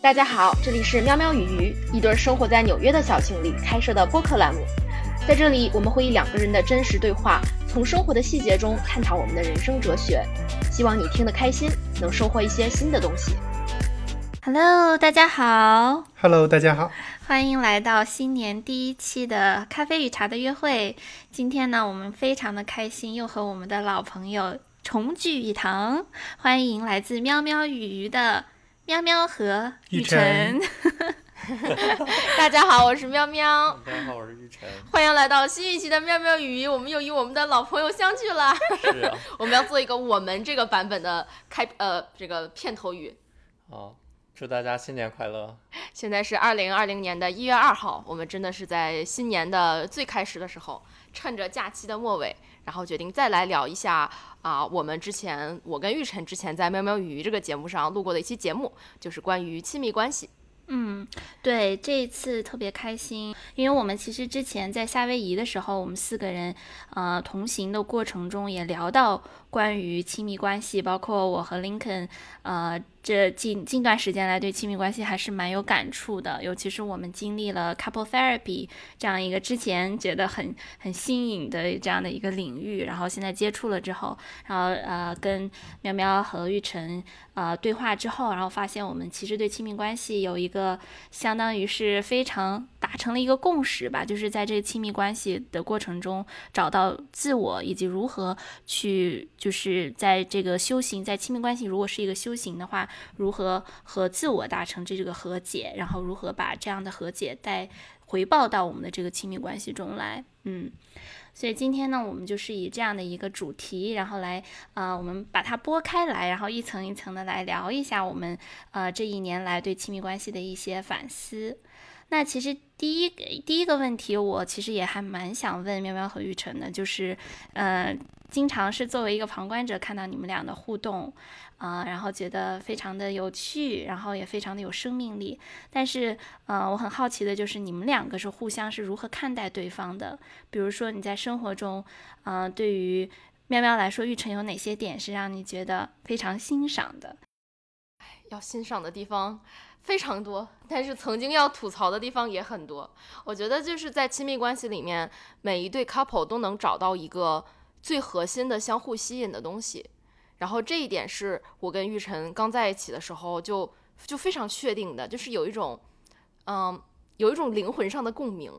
大家好，这里是喵喵与鱼，一对生活在纽约的小情侣开设的播客栏目。在这里，我们会以两个人的真实对话，从生活的细节中探讨我们的人生哲学。希望你听得开心，能收获一些新的东西。Hello，大家好。Hello，大家好。欢迎来到新年第一期的咖啡与茶的约会。今天呢，我们非常的开心，又和我们的老朋友重聚一堂。欢迎来自喵喵与鱼的喵喵和雨晨。大家好，我是喵喵，大家好，我是玉晨。欢迎来到新一期的喵喵与鱼。我们又与我们的老朋友相聚了。是啊。我们要做一个我们这个版本的开呃这个片头语。好，祝大家新年快乐。现在是二零二零年的一月二号，我们真的是在新年的最开始的时候，趁着假期的末尾，然后决定再来聊一下啊、我们之前我跟玉晨之前在《喵喵与鱼》这个节目上录过的一期节目，就是关于亲密关系。嗯，对，这一次特别开心，因为我们其实之前在夏威夷的时候，我们四个人呃同行的过程中也聊到关于亲密关系，包括我和林肯，呃，这近近段时间来对亲密关系还是蛮有感触的，尤其是我们经历了 couple therapy 这样一个之前觉得很很新颖的这样的一个领域，然后现在接触了之后，然后呃跟喵喵和玉成呃对话之后，然后发现我们其实对亲密关系有一个相当于是非常达成了一个共识吧，就是在这个亲密关系的过程中找到自我，以及如何去就是在这个修行，在亲密关系如果是一个修行的话，如何和自我达成这个和解，然后如何把这样的和解带回报到我们的这个亲密关系中来，嗯。所以今天呢，我们就是以这样的一个主题，然后来，呃，我们把它拨开来，然后一层一层的来聊一下我们，呃，这一年来对亲密关系的一些反思。那其实第一第一个问题，我其实也还蛮想问喵喵和玉成的，就是，呃，经常是作为一个旁观者看到你们俩的互动，啊、然后觉得非常的有趣，然后也非常的有生命力。但是，呃，我很好奇的就是你们两个是互相是如何看待对方的？比如说你在生活中，呃，对于喵喵来说，玉成有哪些点是让你觉得非常欣赏的？要欣赏的地方非常多，但是曾经要吐槽的地方也很多。我觉得就是在亲密关系里面，每一对 couple 都能找到一个最核心的相互吸引的东西。然后这一点是我跟玉晨刚在一起的时候就就非常确定的，就是有一种，嗯，有一种灵魂上的共鸣，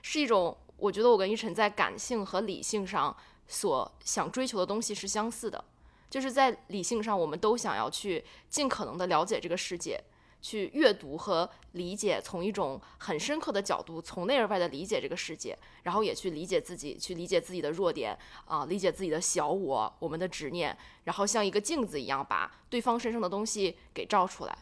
是一种我觉得我跟玉晨在感性和理性上所想追求的东西是相似的。就是在理性上，我们都想要去尽可能的了解这个世界，去阅读和理解，从一种很深刻的角度，从内而外的理解这个世界，然后也去理解自己，去理解自己的弱点啊、理解自己的小我，我们的执念，然后像一个镜子一样把对方身上的东西给照出来，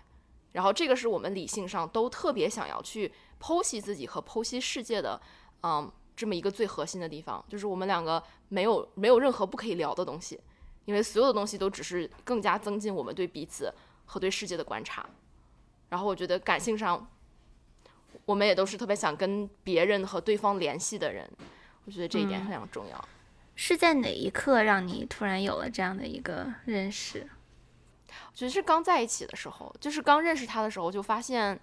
然后这个是我们理性上都特别想要去剖析自己和剖析世界的，嗯，这么一个最核心的地方，就是我们两个没有没有任何不可以聊的东西。因为所有的东西都只是更加增进我们对彼此和对世界的观察。然后我觉得感性上，我们也都是特别想跟别人和对方联系的人，我觉得这一点非常重要。是在哪一刻让你突然有了这样的一个认识？我觉得是刚在一起的时候，就是刚认识他的时候，就发现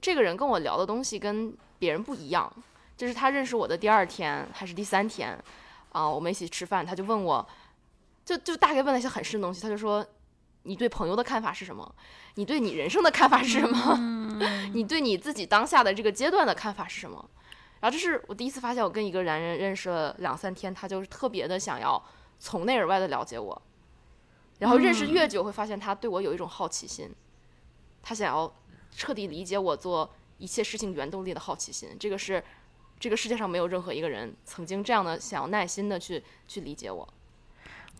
这个人跟我聊的东西跟别人不一样。就是他认识我的第二天还是第三天啊、我们一起吃饭，他就问我，就就大概问了一些很深的东西，他就说：“你对朋友的看法是什么？你对你人生的看法是什么？你对你自己当下的这个阶段的看法是什么？”然后这是我第一次发现，我跟一个男人认识了两三天，他就是特别的想要从内而外的了解我。然后认识越久，会发现他对我有一种好奇心，他想要彻底理解我做一切事情原动力的好奇心。这个是这个世界上没有任何一个人曾经这样的想要耐心的去去理解我。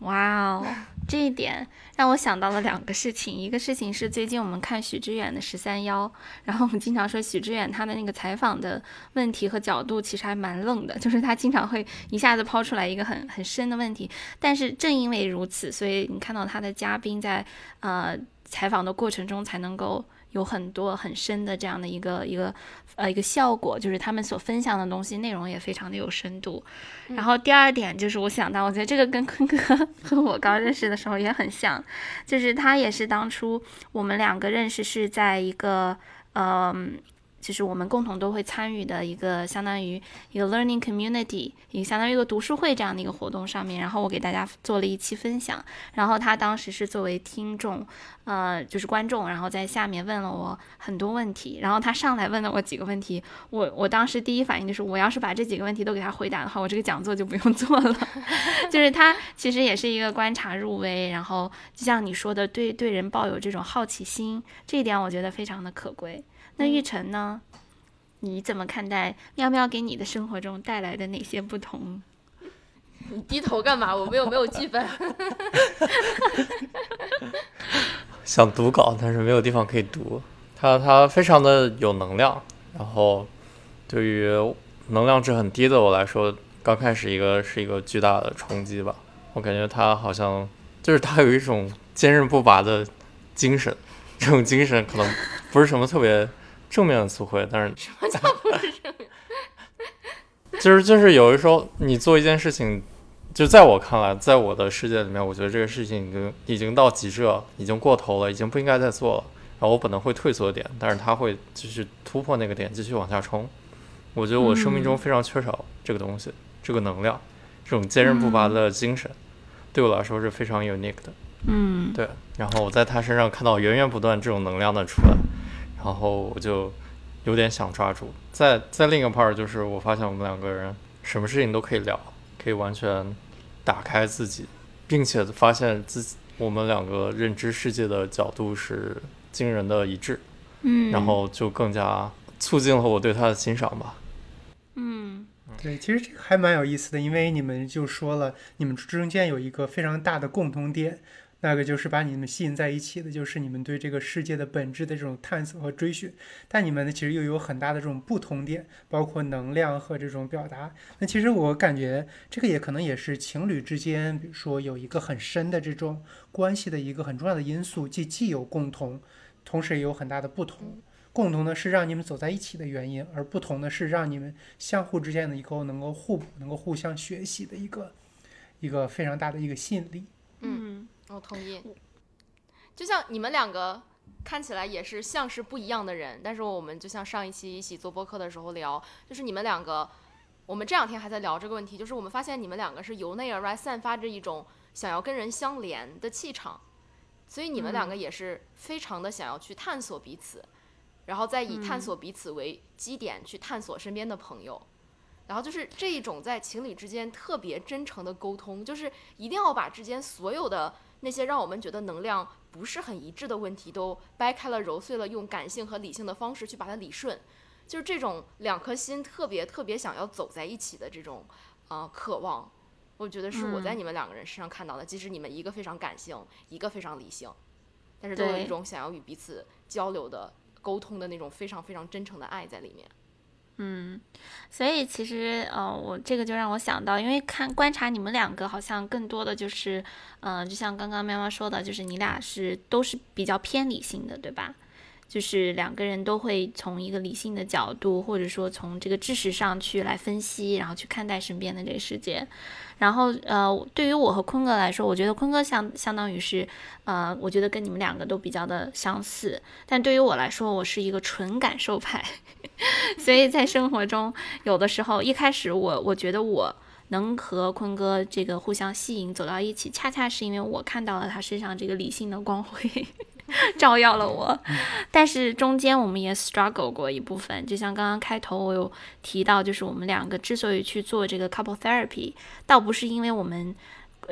哇哦，这一点让我想到了两个事情。一个事情是最近我们看许知远的十三幺，然后我们经常说许知远他的那个采访的问题和角度其实还蛮愣的，就是他经常会一下子抛出来一个很很深的问题。但是正因为如此，所以你看到他的嘉宾在呃采访的过程中才能够有很多很深的这样的一个一个呃一个效果，就是他们所分享的东西内容也非常的有深度。然后第二点就是我想到，我觉得这个跟坤哥和我刚认识的时候也很像，就是他也是当初我们两个认识是在一个嗯。就是我们共同都会参与的一个相当于一个 learning community，一个相当于一个读书会这样的一个活动上面，然后我给大家做了一期分享，然后他当时是作为听众，呃，就是观众，然后在下面问了我很多问题，然后他上来问了我几个问题，我我当时第一反应就是，我要是把这几个问题都给他回答的话，我这个讲座就不用做了。就是他其实也是一个观察入微，然后就像你说的，对对人抱有这种好奇心，这一点我觉得非常的可贵。那玉成呢？你怎么看待喵喵给你的生活中带来的哪些不同？你低头干嘛？我们又没有剧本？想读稿，但是没有地方可以读。他他非常的有能量，然后对于能量值很低的我来说，刚开始一个是一个巨大的冲击吧。我感觉他好像就是他有一种坚韧不拔的精神，这种精神可能不是什么特别。正面的词汇，但是什么叫不是正面？就是就是有的时候你做一件事情，就在我看来，在我的世界里面，我觉得这个事情已经已经到极致了，已经过头了，已经不应该再做了。然后我本能会退缩点，但是他会继续突破那个点，继续往下冲。我觉得我生命中非常缺少这个东西，这个能量，这种坚韧不拔的精神，对我来说是非常 unique 的。嗯，对。然后我在他身上看到源源不断这种能量的出来。然后我就有点想抓住，在在另一个 part 就是我发现我们两个人什么事情都可以聊，可以完全打开自己，并且发现自己我们两个认知世界的角度是惊人的一致，嗯，然后就更加促进了我对他的欣赏吧。嗯，对，其实这个还蛮有意思的，因为你们就说了，你们中间有一个非常大的共同点。那个就是把你们吸引在一起的，就是你们对这个世界的本质的这种探索和追寻。但你们呢，其实又有很大的这种不同点，包括能量和这种表达。那其实我感觉这个也可能也是情侣之间，比如说有一个很深的这种关系的一个很重要的因素，既既有共同，同时也有很大的不同。共同的是让你们走在一起的原因，而不同的是让你们相互之间的一个能够互补、能够互相学习的一个一个非常大的一个吸引力。嗯。我同意，就像你们两个看起来也是像是不一样的人，但是我们就像上一期一起做播客的时候聊，就是你们两个，我们这两天还在聊这个问题，就是我们发现你们两个是由内而外散发着一种想要跟人相连的气场，所以你们两个也是非常的想要去探索彼此，然后再以探索彼此为基点去探索身边的朋友。然后就是这一种在情侣之间特别真诚的沟通，就是一定要把之间所有的那些让我们觉得能量不是很一致的问题都掰开了揉碎了，用感性和理性的方式去把它理顺。就是这种两颗心特别特别想要走在一起的这种啊渴望，我觉得是我在你们两个人身上看到的。即使你们一个非常感性，一个非常理性，但是都有一种想要与彼此交流的沟通的那种非常非常真诚的爱在里面。嗯，所以其实呃，我这个就让我想到，因为看观察你们两个，好像更多的就是，呃，就像刚刚喵喵说的，就是你俩是都是比较偏理性的，对吧？就是两个人都会从一个理性的角度，或者说从这个知识上去来分析，然后去看待身边的这个世界。然后呃，对于我和坤哥来说，我觉得坤哥相相当于是，呃，我觉得跟你们两个都比较的相似。但对于我来说，我是一个纯感受派，所以在生活中，有的时候一开始我我觉得我能和坤哥这个互相吸引走到一起，恰恰是因为我看到了他身上这个理性的光辉。照耀了我，但是中间我们也 struggle 过一部分，就像刚刚开头我有提到，就是我们两个之所以去做这个 couple therapy，倒不是因为我们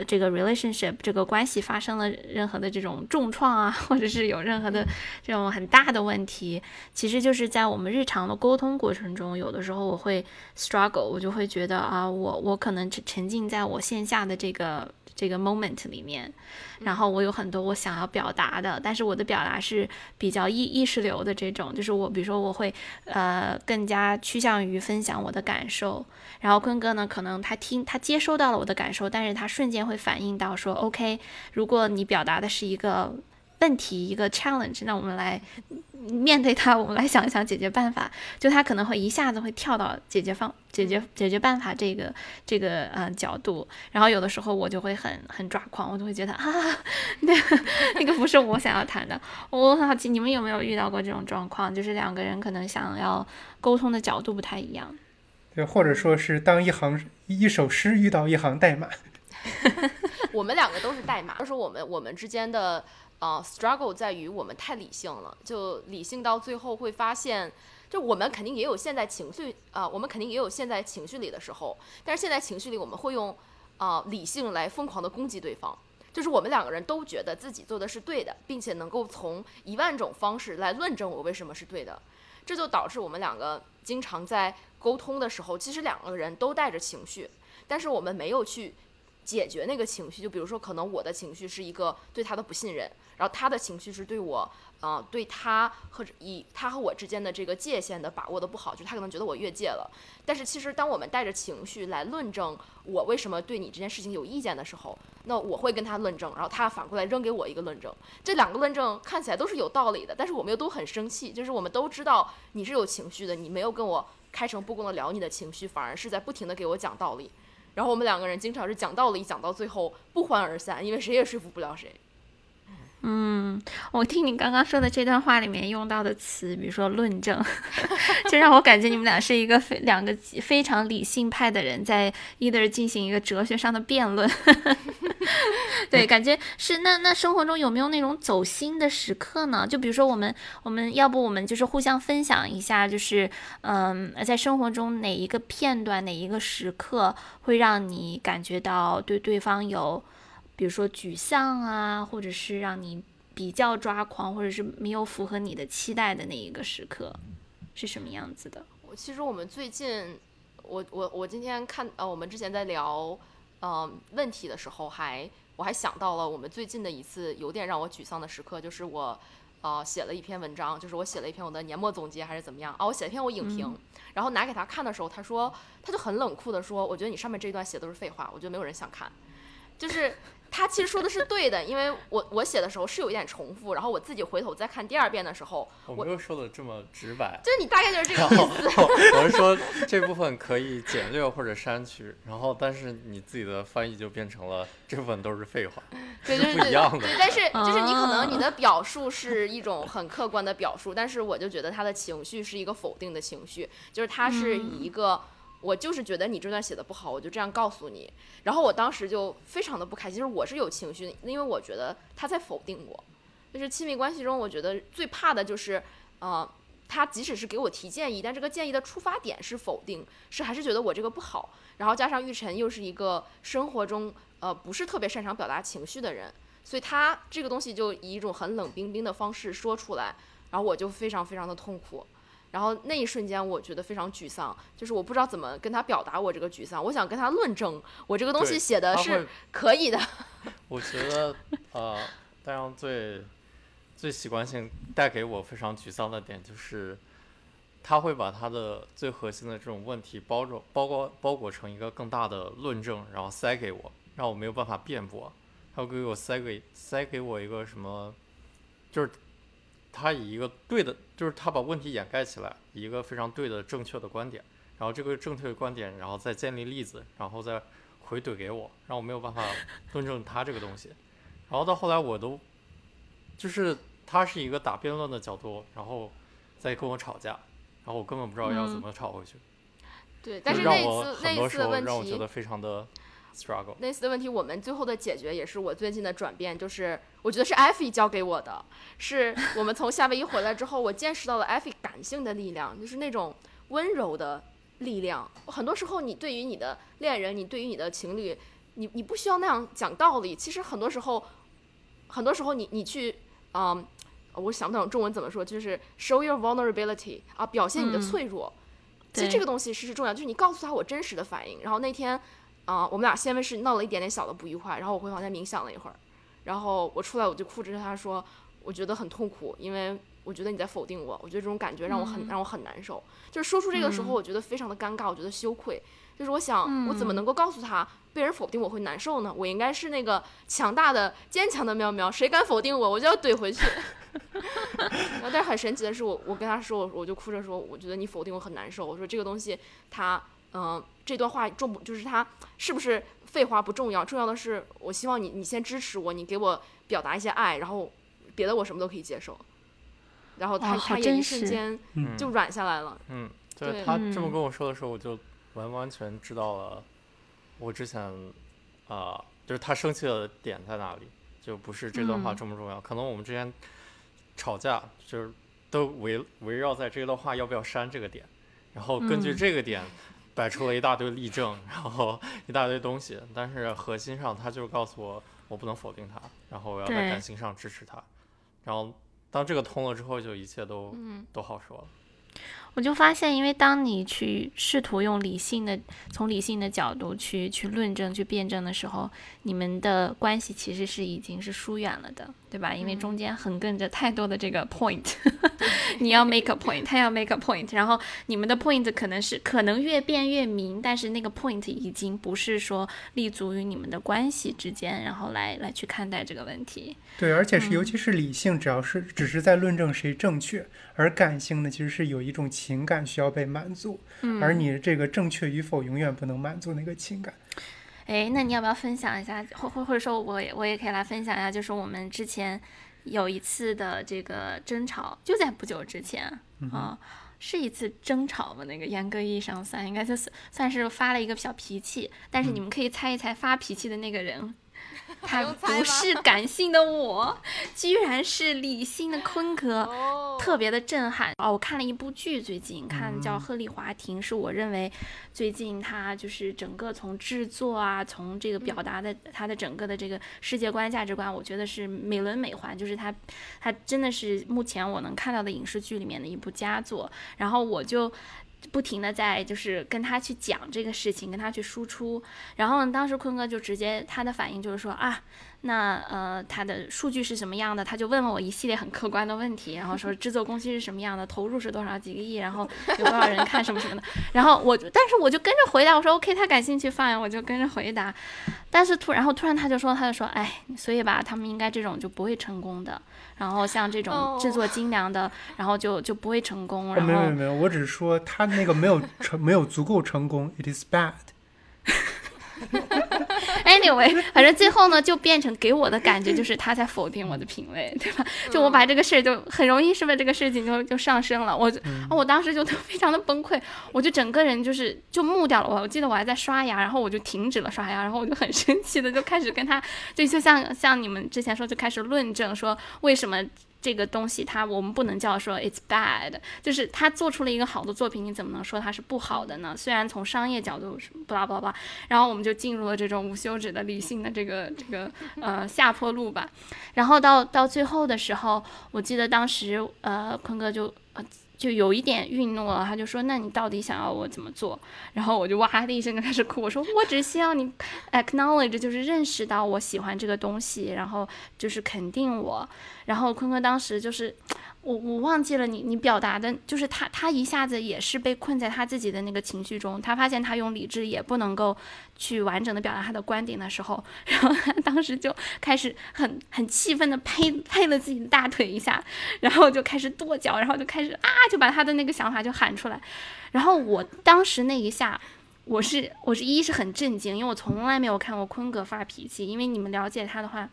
这个 relationship 这个关系发生了任何的这种重创啊，或者是有任何的这种很大的问题，其实就是在我们日常的沟通过程中，有的时候我会 struggle，我就会觉得啊，我我可能沉沉浸在我线下的这个。这个 moment 里面，然后我有很多我想要表达的，但是我的表达是比较意意识流的这种，就是我比如说我会呃更加趋向于分享我的感受，然后坤哥呢可能他听他接收到了我的感受，但是他瞬间会反应到说 OK，如果你表达的是一个问题一个 challenge，那我们来面对它，我们来想一想解决办法。就他可能会一下子会跳到解决方、解决解决办法这个这个呃角度，然后有的时候我就会很很抓狂，我就会觉得啊，那个 那个不是我想要谈的。我很好奇，你们有没有遇到过这种状况？就是两个人可能想要沟通的角度不太一样。对，或者说是当一行一首诗遇到一行代码。我们两个都是代码，就是我们我们之间的啊 struggle 在于我们太理性了，就理性到最后会发现，就我们肯定也有陷在情绪啊、我们肯定也有陷在情绪里的时候，但是现在情绪里，我们会用啊、理性来疯狂的攻击对方。就是我们两个人都觉得自己做的是对的，并且能够从一万种方式来论证我为什么是对的，这就导致我们两个经常在沟通的时候，其实两个人都带着情绪，但是我们没有去解决那个情绪。就比如说，可能我的情绪是一个对他的不信任，然后他的情绪是对我，呃，对他和以他和我之间的这个界限的把握的不好，就他可能觉得我越界了。但是其实当我们带着情绪来论证我为什么对你这件事情有意见的时候，那我会跟他论证，然后他反过来扔给我一个论证。这两个论证看起来都是有道理的，但是我们又都很生气，就是我们都知道你是有情绪的，你没有跟我开诚布公的聊你的情绪，反而是在不停的给我讲道理。然后我们两个人经常是讲道理，讲到最后不欢而散，因为谁也说服不了谁。嗯，我听你刚刚说的这段话里面用到的词，比如说论证，就让我感觉你们俩是一个非两个非常理性派的人，在 either 进行一个哲学上的辩论。对，感觉是那那生活中有没有那种走心的时刻呢？就比如说我们我们要不我们就是互相分享一下，就是嗯，在生活中哪一个片段哪一个时刻会让你感觉到对对方有。比如说沮丧啊，或者是让你比较抓狂，或者是没有符合你的期待的那一个时刻，是什么样子的？我其实我们最近，我我我今天看呃，我们之前在聊呃问题的时候还，我还想到了我们最近的一次有点让我沮丧的时刻，就是我呃写了一篇文章，就是我写了一篇我的年末总结还是怎么样啊，我写了一篇我影评，嗯然后拿给他看的时候，他说他就很冷酷的说，我觉得你上面这一段写的都是废话，我觉得没有人想看，就是。他其实说的是对的，因为我我写的时候是有一点重复，然后我自己回头再看第二遍的时候，我没有说的这么直白，就是你大概就是这个意思。我是说这部分可以简略或者删去，然后但是你自己的翻译就变成了这部分都是废话，对，是就是不一样的对，但是就是你可能你啊的表述是一种很客观的表述，但是我就觉得他的情绪是一个否定的情绪，就是他是以一个。我就是觉得你这段写的不好，我就这样告诉你。然后我当时就非常的不开心，就是我是有情绪，因为我觉得他在否定我。就是亲密关系中，我觉得最怕的就是，呃，他即使是给我提建议，但这个建议的出发点是否定，是还是觉得我这个不好。然后加上玉晨又是一个生活中呃不是特别擅长表达情绪的人，所以他这个东西就以一种很冷冰冰的方式说出来，然后我就非常非常的痛苦。然后那一瞬间，我觉得非常沮丧，就是我不知道怎么跟他表达我这个沮丧。我想跟他论证，我这个东西写的是可以的。我觉得呃，大洋最最习惯性带给我非常沮丧的点就是，他会把他的最核心的这种问题包着包裹包裹成一个更大的论证，然后塞给我，让我没有办法辩驳。他会给我塞给塞给我一个什么，就是他以一个对的，就是他把问题掩盖起来，以一个非常对的正确的观点，然后这个正确的观点，然后再建立例子，然后再回怼给我，让我没有办法论证他这个东西。然后到后来我都，就是他是一个打辩论的角度，然后再跟我吵架，然后我根本不知道要怎嗯。么吵回去，对，但就是让那一我很次那一多时候次的问题，让我觉得非常的 struggle。类似的问题，我们最后的解决也是我最近的转变，就是我觉得是艾菲教给我的，是我们从夏威夷回来之后，我见识到了艾菲感性的力量，就是那种温柔的力量。很多时候，你对于你的恋人，你对于你的情侣，你你不需要那样讲道理。其实很多时候，很多时候你你去，嗯，我想不懂中文怎么说，就是 show your vulnerability 啊，表现你的嗯脆弱。其实这个东西是是重要，就是你告诉他我真实的反应。然后那天，啊、我们俩先是闹了一点点小的不愉快，然后我回房间冥想了一会儿，然后我出来我就哭着跟他说，我觉得很痛苦，因为我觉得你在否定我，我觉得这种感觉让我很、嗯让我很难受。就是说出这个时候，嗯我觉得非常的尴尬，我觉得羞愧。就是我想，我怎么嗯能够告诉他被人否定我会难受呢？我应该是那个强大的、坚强的喵喵，谁敢否定我，我就要怼回去。然后，但是很神奇的是，我我跟他说，我我就哭着说，我觉得你否定我很难受。我说这个东西，它，嗯、这段话重不就是他是不是废话不重要，重要的是我希望你你先支持我，你给我表达一些爱，然后别的我什么都可以接受。然后他、他也一瞬间嗯就软下来了。嗯，对对他这么嗯跟我说的时候，我就完完全知道了我之前啊、就是他生气的点在哪里，就不是这段话嗯重不重要。可能我们之间吵架就是都围围绕在这段话要不要删这个点，然后根据嗯这个点摆出了一大堆例证，然后一大堆东西，但是核心上他就是告诉我我不能否定他，然后我要在感情上支持他，然后当这个通了之后，就一切都、嗯。都好说了。我就发现，因为当你去试图用理性的、从理性的角度去去论证、去辩证的时候，你们的关系其实是已经是疏远了的，对吧？因为中间横亘着太多的这个 point，你要 make a point，他要 make a point，然后你们的 point 可能是可能越辩越明，但是那个 point 已经不是说立足于你们的关系之间，然后来来去看待这个问题。对，而且是嗯尤其是理性，只要是只是在论证谁正确，而感性呢，其实是有一种情感需要被满足，嗯而你这个正确与否永远不能满足那个情感。哎，那你要不要分享一下，或或或者说我也我也可以来分享一下，就是我们之前有一次的这个争吵，就在不久之前啊、是一次争吵吧？那个严格意义上算，应该就是算是发了一个小脾气，但是你们可以猜一猜发脾气的那个人。他不 是感性的我，居然是理性的坤哥。哦特别的震撼哦！我看了一部剧，最近看叫《嗯鹤唳华亭》，是我认为最近他就是整个从制作啊，从这个表达的他的整个的这个世界观、价值观，我觉得是美轮美奂，就是他他真的是目前我能看到的影视剧里面的一部佳作。然后我就。不停的在就是跟他去讲这个事情，跟他去输出。然后呢，当时坤哥就直接他的反应就是说啊，那呃，他的数据是什么样的？他就问了我一系列很客观的问题，然后说制作工期是什么样的，投入是多少几个亿，然后有多少人看什么什么的。然后我，但是我就跟着回答，我说 OK，他感兴趣，fine，我就跟着回答。但是突然后突然他就说，他就说，哎，所以吧，他们应该这种就不会成功的。然后像这种制作精良的，然后就就不会成功。哦，然后没有没有没有，我只是说他那个没有成没有足够成功，it is bad。Anyway，反正最后呢，就变成给我的感觉就是他在否定我的品味，对吧？就我把这个事儿就很容易是不是这个事情就就上升了？我就、我当时就非常的崩溃，我就整个人就是就木掉了。我我记得我还在刷牙，然后我就停止了刷牙，然后我就很生气的就开始跟他，就就像像你们之前说，就开始论证说为什么。这个东西它我们不能叫说 it's bad，就是他做出了一个好的作品，你怎么能说它是不好的呢？虽然从商业角度是不拉不拉巴拉，然后我们就进入了这种无休止的理性的这个这个呃下坡路吧。然后到到最后的时候，我记得当时呃坤哥就就有一点愠怒了，他就说：“那你到底想要我怎么做？”然后我就哇的一声就开始哭，我说：“我只希望你 acknowledge，就是认识到我喜欢这个东西，然后就是肯定我。”然后坤坤当时就是。我我忘记了你你表达的，就是他他一下子也是被困在他自己的那个情绪中，他发现他用理智也不能够去完整的表达他的观点的时候，然后他当时就开始很很气愤的拍拍了自己的大腿一下，然后就开始跺脚，然后就开始啊就把他的那个想法就喊出来，然后我当时那一下。我是我是一是很震惊，因为我从来没有看过坤哥发脾气，因为你们了解他的话，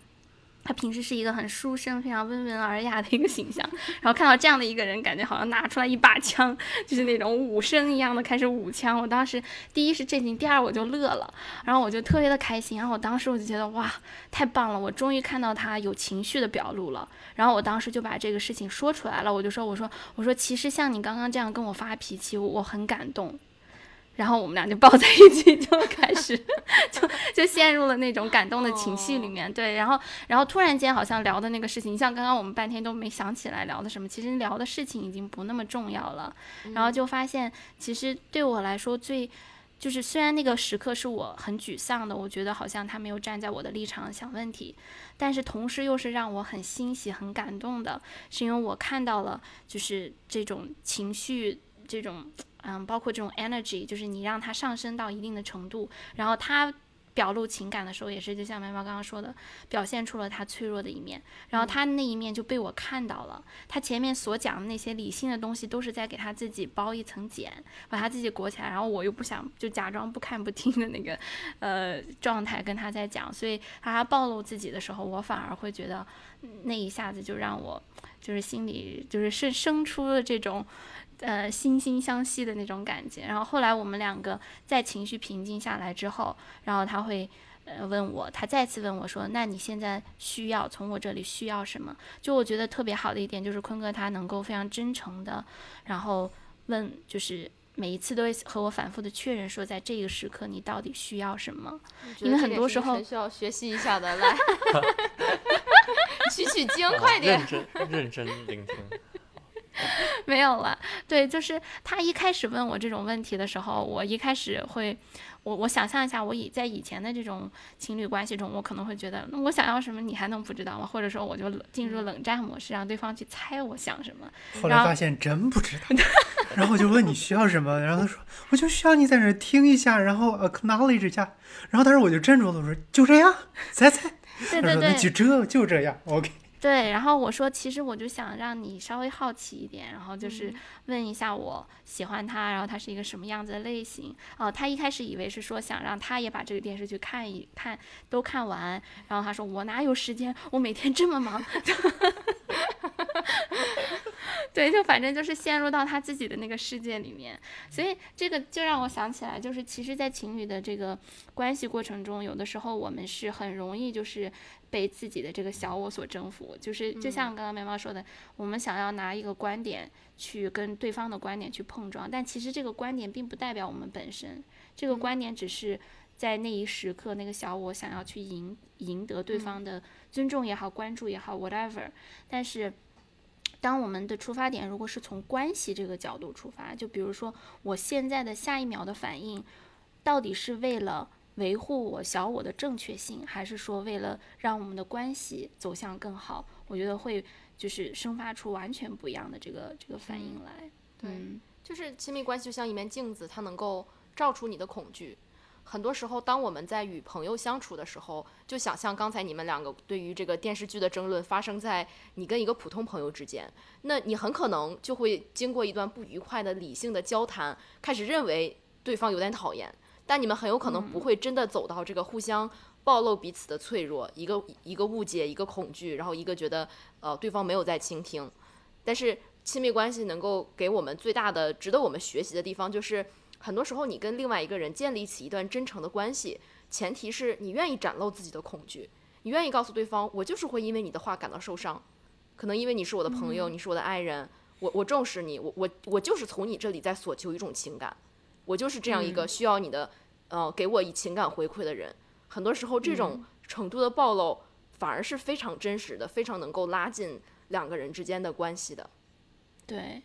他平时是一个很书生、非常温文尔雅的一个形象，然后看到这样的一个人，感觉好像拿出来一把枪，就是那种武生一样的开始舞枪。我当时第一是震惊，第二我就乐了，然后我就特别的开心。然后我当时我就觉得哇，太棒了，我终于看到他有情绪的表露了。然后我当时就把这个事情说出来了，我就说我说我说其实像你刚刚这样跟我发脾气，我很感动。然后我们俩就抱在一起，就开始 就就陷入了那种感动的情绪里面。对，然后然后突然间好像聊的那个事情，像刚刚我们半天都没想起来聊的什么，其实聊的事情已经不那么重要了。然后就发现，其实对我来说最就是虽然那个时刻是我很沮丧的，我觉得好像他没有站在我的立场想问题，但是同时又是让我很欣喜、很感动的，是因为我看到了就是这种情绪，这种嗯，包括这种 energy，就是你让它上升到一定的程度，然后他。表露情感的时候，也是就像苗苗刚刚说的，表现出了他脆弱的一面，然后他那一面就被我看到了。他前面所讲的那些理性的东西，都是在给他自己包一层茧，把他自己裹起来。然后我又不想就假装不看不听的那个呃状态跟他在讲，所以他暴露自己的时候，我反而会觉得那一下子就让我就是心里就是生生出了这种。呃，惺惺相惜的那种感觉。然后后来我们两个在情绪平静下来之后，然后他会呃问我，他再次问我说：“那你现在需要从我这里需要什么？”就我觉得特别好的一点就是坤哥他能够非常真诚的，然后问，就是每一次都会和我反复的确认说，在这个时刻你到底需要什么？因为很多时候需要学习一下的，来 取取经，快点，认真认真聆听。没有了，对，就是他一开始问我这种问题的时候，我一开始会，我我想象一下，我以在以前的这种情侣关系中，我可能会觉得，那我想要什么，你还能不知道吗？或者说，我就进入冷战模式，让对方去猜我想什么。后来发现真不知道，然后我就问你需要什么，然后他说我就需要你在那听一下，然后 acknowledge 一下，然后当时我就镇住了，我说就这样，猜猜。对对对，就这就这样，OK。对，然后我说，其实我就想让你稍微好奇一点，然后就是问一下我喜欢他，然后他是一个什么样子的类型。哦，他一开始以为是说想让他也把这个电视剧看一看，都看完。然后他说我哪有时间，我每天这么忙。对，就反正就是陷入到他自己的那个世界里面，所以这个就让我想起来，就是其实，在情侣的这个关系过程中，有的时候我们是很容易就是被自己的这个小我所征服，就是就像刚刚苗苗说的，我们想要拿一个观点去跟对方的观点去碰撞，但其实这个观点并不代表我们本身，这个观点只是在那一时刻那个小我想要去赢赢得对方的尊重也好，关注也好，whatever，但是。当我们的出发点如果是从关系这个角度出发，就比如说我现在的下一秒的反应，到底是为了维护我小我的正确性，还是说为了让我们的关系走向更好？我觉得会就是生发出完全不一样的这个这个反应来。对，就是亲密关系就像一面镜子，它能够照出你的恐惧。很多时候，当我们在与朋友相处的时候，就想象刚才你们两个对于这个电视剧的争论发生在你跟一个普通朋友之间，那你很可能就会经过一段不愉快的理性的交谈，开始认为对方有点讨厌，但你们很有可能不会真的走到这个互相暴露彼此的脆弱，一个一个误解，一个恐惧，然后一个觉得呃对方没有在倾听。但是亲密关系能够给我们最大的值得我们学习的地方就是。很多时候，你跟另外一个人建立起一段真诚的关系，前提是你愿意展露自己的恐惧，你愿意告诉对方，我就是会因为你的话感到受伤，可能因为你是我的朋友，你是我的爱人，我我重视你，我我我就是从你这里在索求一种情感，我就是这样一个需要你的，呃，给我以情感回馈的人。很多时候，这种程度的暴露反而是非常真实的，非常能够拉近两个人之间的关系的。对。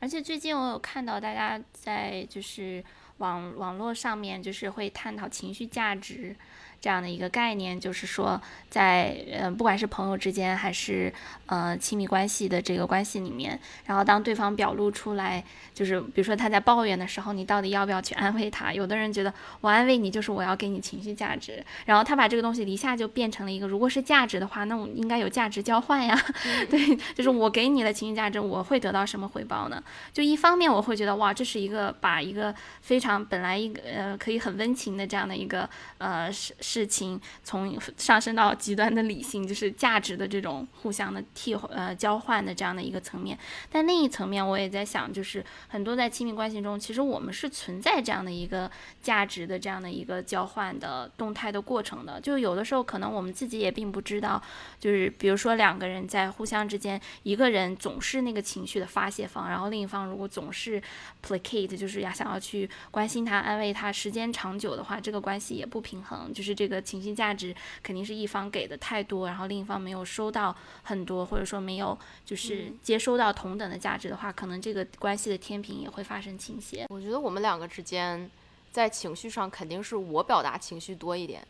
而且最近我有看到大家在就是网网络上面就是会探讨情绪价值。这样的一个概念，就是说，在呃，不管是朋友之间，还是呃亲密关系的这个关系里面，然后当对方表露出来，就是比如说他在抱怨的时候，你到底要不要去安慰他？有的人觉得我安慰你就是我要给你情绪价值，然后他把这个东西一下就变成了一个，如果是价值的话，那我应该有价值交换呀。对，就是我给你的情绪价值，我会得到什么回报呢？就一方面我会觉得哇，这是一个把一个非常本来一个呃可以很温情的这样的一个呃是。事情从上升到极端的理性，就是价值的这种互相的替呃交换的这样的一个层面。但另一层面，我也在想，就是很多在亲密关系中，其实我们是存在这样的一个价值的这样的一个交换的动态的过程的。就有的时候，可能我们自己也并不知道，就是比如说两个人在互相之间，一个人总是那个情绪的发泄方，然后另一方如果总是 placate，就是要想要去关心他、安慰他，时间长久的话，这个关系也不平衡，就是。这个情绪价值肯定是一方给的太多，然后另一方没有收到很多，或者说没有就是接收到同等的价值的话，可能这个关系的天平也会发生倾斜。我觉得我们两个之间在情绪上肯定是我表达情绪多一点，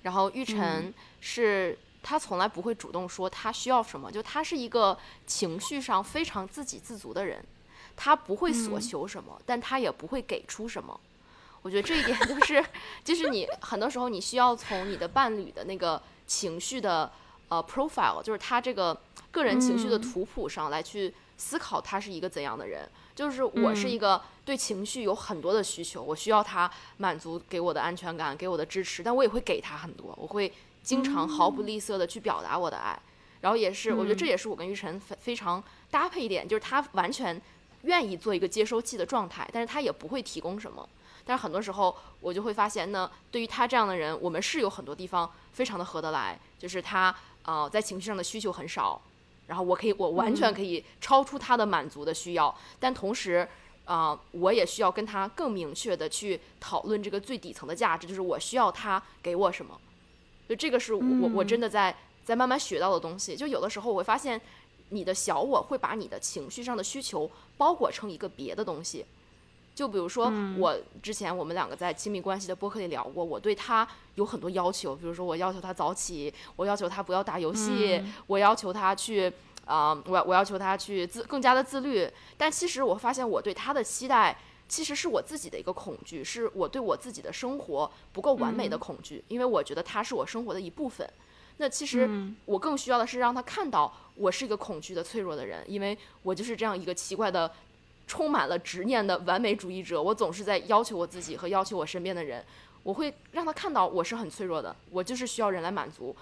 然后玉晨是他从来不会主动说他需要什么，就他是一个情绪上非常自给自足的人，他不会索求什么，但他也不会给出什么。我觉得这一点就是，就是你很多时候你需要从你的伴侣的那个情绪的呃 profile，就是他这个个人情绪的图谱上来去思考他是一个怎样的人。就是我是一个对情绪有很多的需求，我需要他满足给我的安全感，给我的支持，但我也会给他很多，我会经常毫不吝啬的去表达我的爱。然后也是，我觉得这也是我跟玉晨非非常搭配一点，就是他完全愿意做一个接收器的状态，但是他也不会提供什么。但是很多时候我就会发现呢，对于他这样的人，我们是有很多地方非常的合得来，就是他呃在情绪上的需求很少。然后我可以，我完全可以超出他的满足的需要，但同时，啊，我也需要跟他更明确的去讨论这个最底层的价值，就是我需要他给我什么。就这个是我我真的在在慢慢学到的东西。就有的时候我会发现，你的小我会把你的情绪上的需求包裹成一个别的东西。就比如说，我之前我们两个在亲密关系的播客里聊过，我对他有很多要求，比如说我要求他早起，我要求他不要打游戏，我要求他去啊，我我要求他去自更加的自律。但其实我发现，我对他的期待其实是我自己的一个恐惧，是我对我自己的生活不够完美的恐惧，因为我觉得他是我生活的一部分。那其实我更需要的是让他看到我是一个恐惧的脆弱的人，因为我就是这样一个奇怪的。充满了执念的完美主义者，我总是在要求我自己和要求我身边的人。我会让他看到我是很脆弱的，我就是需要人来满足，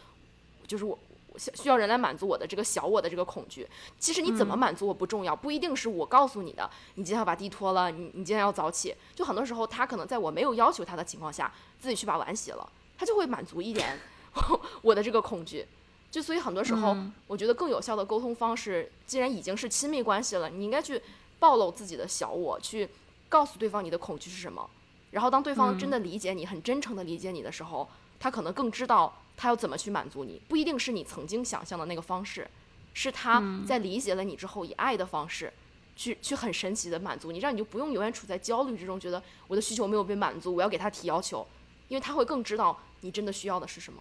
就是我需需要人来满足我的这个小我的这个恐惧。其实你怎么满足我不重要，不一定是我告诉你的。你今天要把地拖了，你你今天要早起。就很多时候，他可能在我没有要求他的情况下，自己去把碗洗了，他就会满足一点 我的这个恐惧。就所以很多时候，我觉得更有效的沟通方式，既然已经是亲密关系了，你应该去。暴露自己的小我，去告诉对方你的恐惧是什么。然后当对方真的理解你，很真诚的理解你的时候，他可能更知道他要怎么去满足你。不一定是你曾经想象的那个方式，是他在理解了你之后，以爱的方式，去去很神奇的满足你，让你就不用永远处在焦虑之中，觉得我的需求没有被满足，我要给他提要求，因为他会更知道你真的需要的是什么。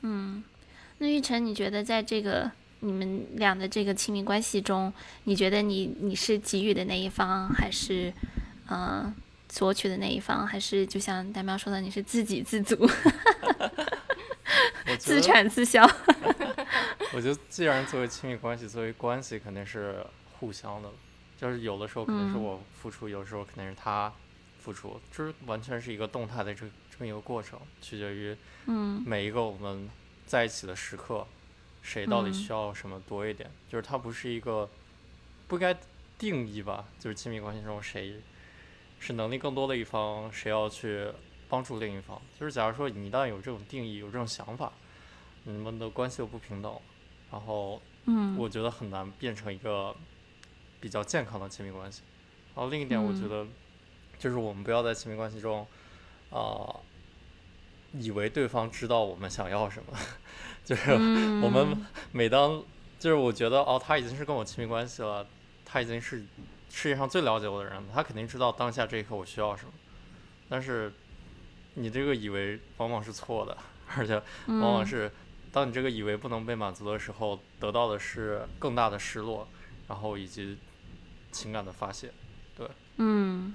嗯，那玉成，你觉得在这个？你们俩的这个亲密关系中，你觉得你你是给予的那一方，还是嗯索取的那一方，还是就像大喵说的，你是自给自足，自产自销？我觉得，既然作为亲密关系，作为关系，肯定是互相的，就是有的时候可能是我付出，有时候肯定是他付出，就是完全是一个动态的这这么一个过程，取决于嗯每一个我们在一起的时刻。谁到底需要什么多一点？就是它不是一个不该定义吧？就是亲密关系中谁是能力更多的一方，谁要去帮助另一方？就是假如说你一旦有这种定义，有这种想法，你们的关系又不平等，然后，嗯，我觉得很难变成一个比较健康的亲密关系。然后另一点，我觉得就是我们不要在亲密关系中，啊，以为对方知道我们想要什么。就是我们每当就是我觉得哦，他已经是跟我亲密关系了，他已经是世界上最了解我的人，他肯定知道当下这一刻我需要什么。但是你这个以为往往是错的，而且往往是当你这个以为不能被满足的时候，得到的是更大的失落，然后以及情感的发泄。对，嗯，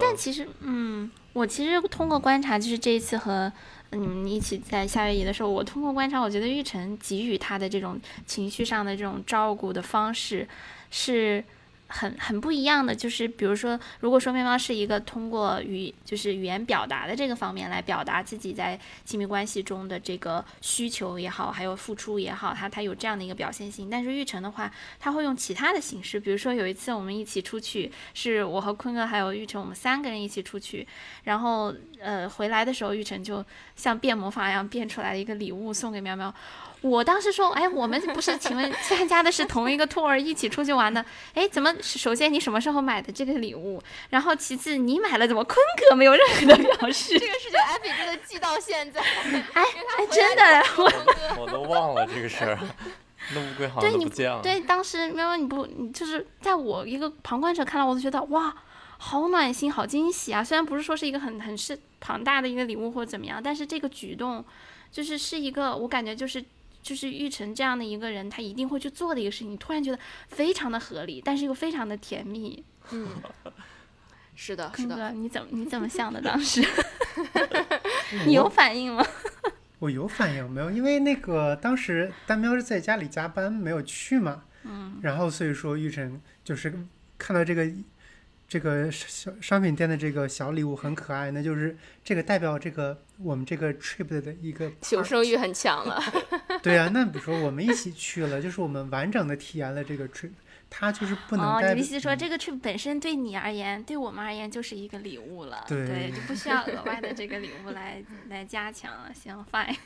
但其实，嗯，我其实通过观察，就是这一次和。你们一起在夏威夷的时候，我通过观察，我觉得玉成给予他的这种情绪上的这种照顾的方式，是。很很不一样的，就是比如说，如果说面包是一个通过语就是语言表达的这个方面来表达自己在亲密关系中的这个需求也好，还有付出也好，他他有这样的一个表现性。但是玉成的话，他会用其他的形式，比如说有一次我们一起出去，是我和坤哥还有玉成，我们三个人一起出去，然后呃回来的时候，玉成就像变魔法一样变出来了一个礼物送给喵喵。我当时说，哎，我们不是请问参加的是同一个 tour，一起出去玩的，哎，怎么首先你什么时候买的这个礼物？然后其次你买了，怎么坤哥没有任何的表示？这个事情艾比真的记到现在，哎哎，真的，我我都忘了这个事儿，那乌龟好像不见了。对，当时喵喵你不，你就是在我一个旁观者看来，我都觉得哇。好暖心，好惊喜啊！虽然不是说是一个很很是庞大的一个礼物或者怎么样，但是这个举动就是是一个我感觉就是就是玉成这样的一个人，他一定会去做的一个事情，突然觉得非常的合理，但是又非常的甜蜜。嗯，是的，是坤的，你怎么你怎么想的？当时 你有反应吗？我有反应没有？因为那个当时丹喵是在家里加班，没有去嘛。嗯。然后所以说玉成就是看到这个这个小商品店的这个小礼物很可爱，那就是这个代表这个我们这个 trip 的一个求生欲很强了。对啊，那比如说我们一起去了，就是我们完整的体验了这个 trip，它就是不能哦，你的意思是说，这个 trip 本身对你而言，对我们而言就是一个礼物了，对就不需要额外的这个礼物来来加强了。行，fine，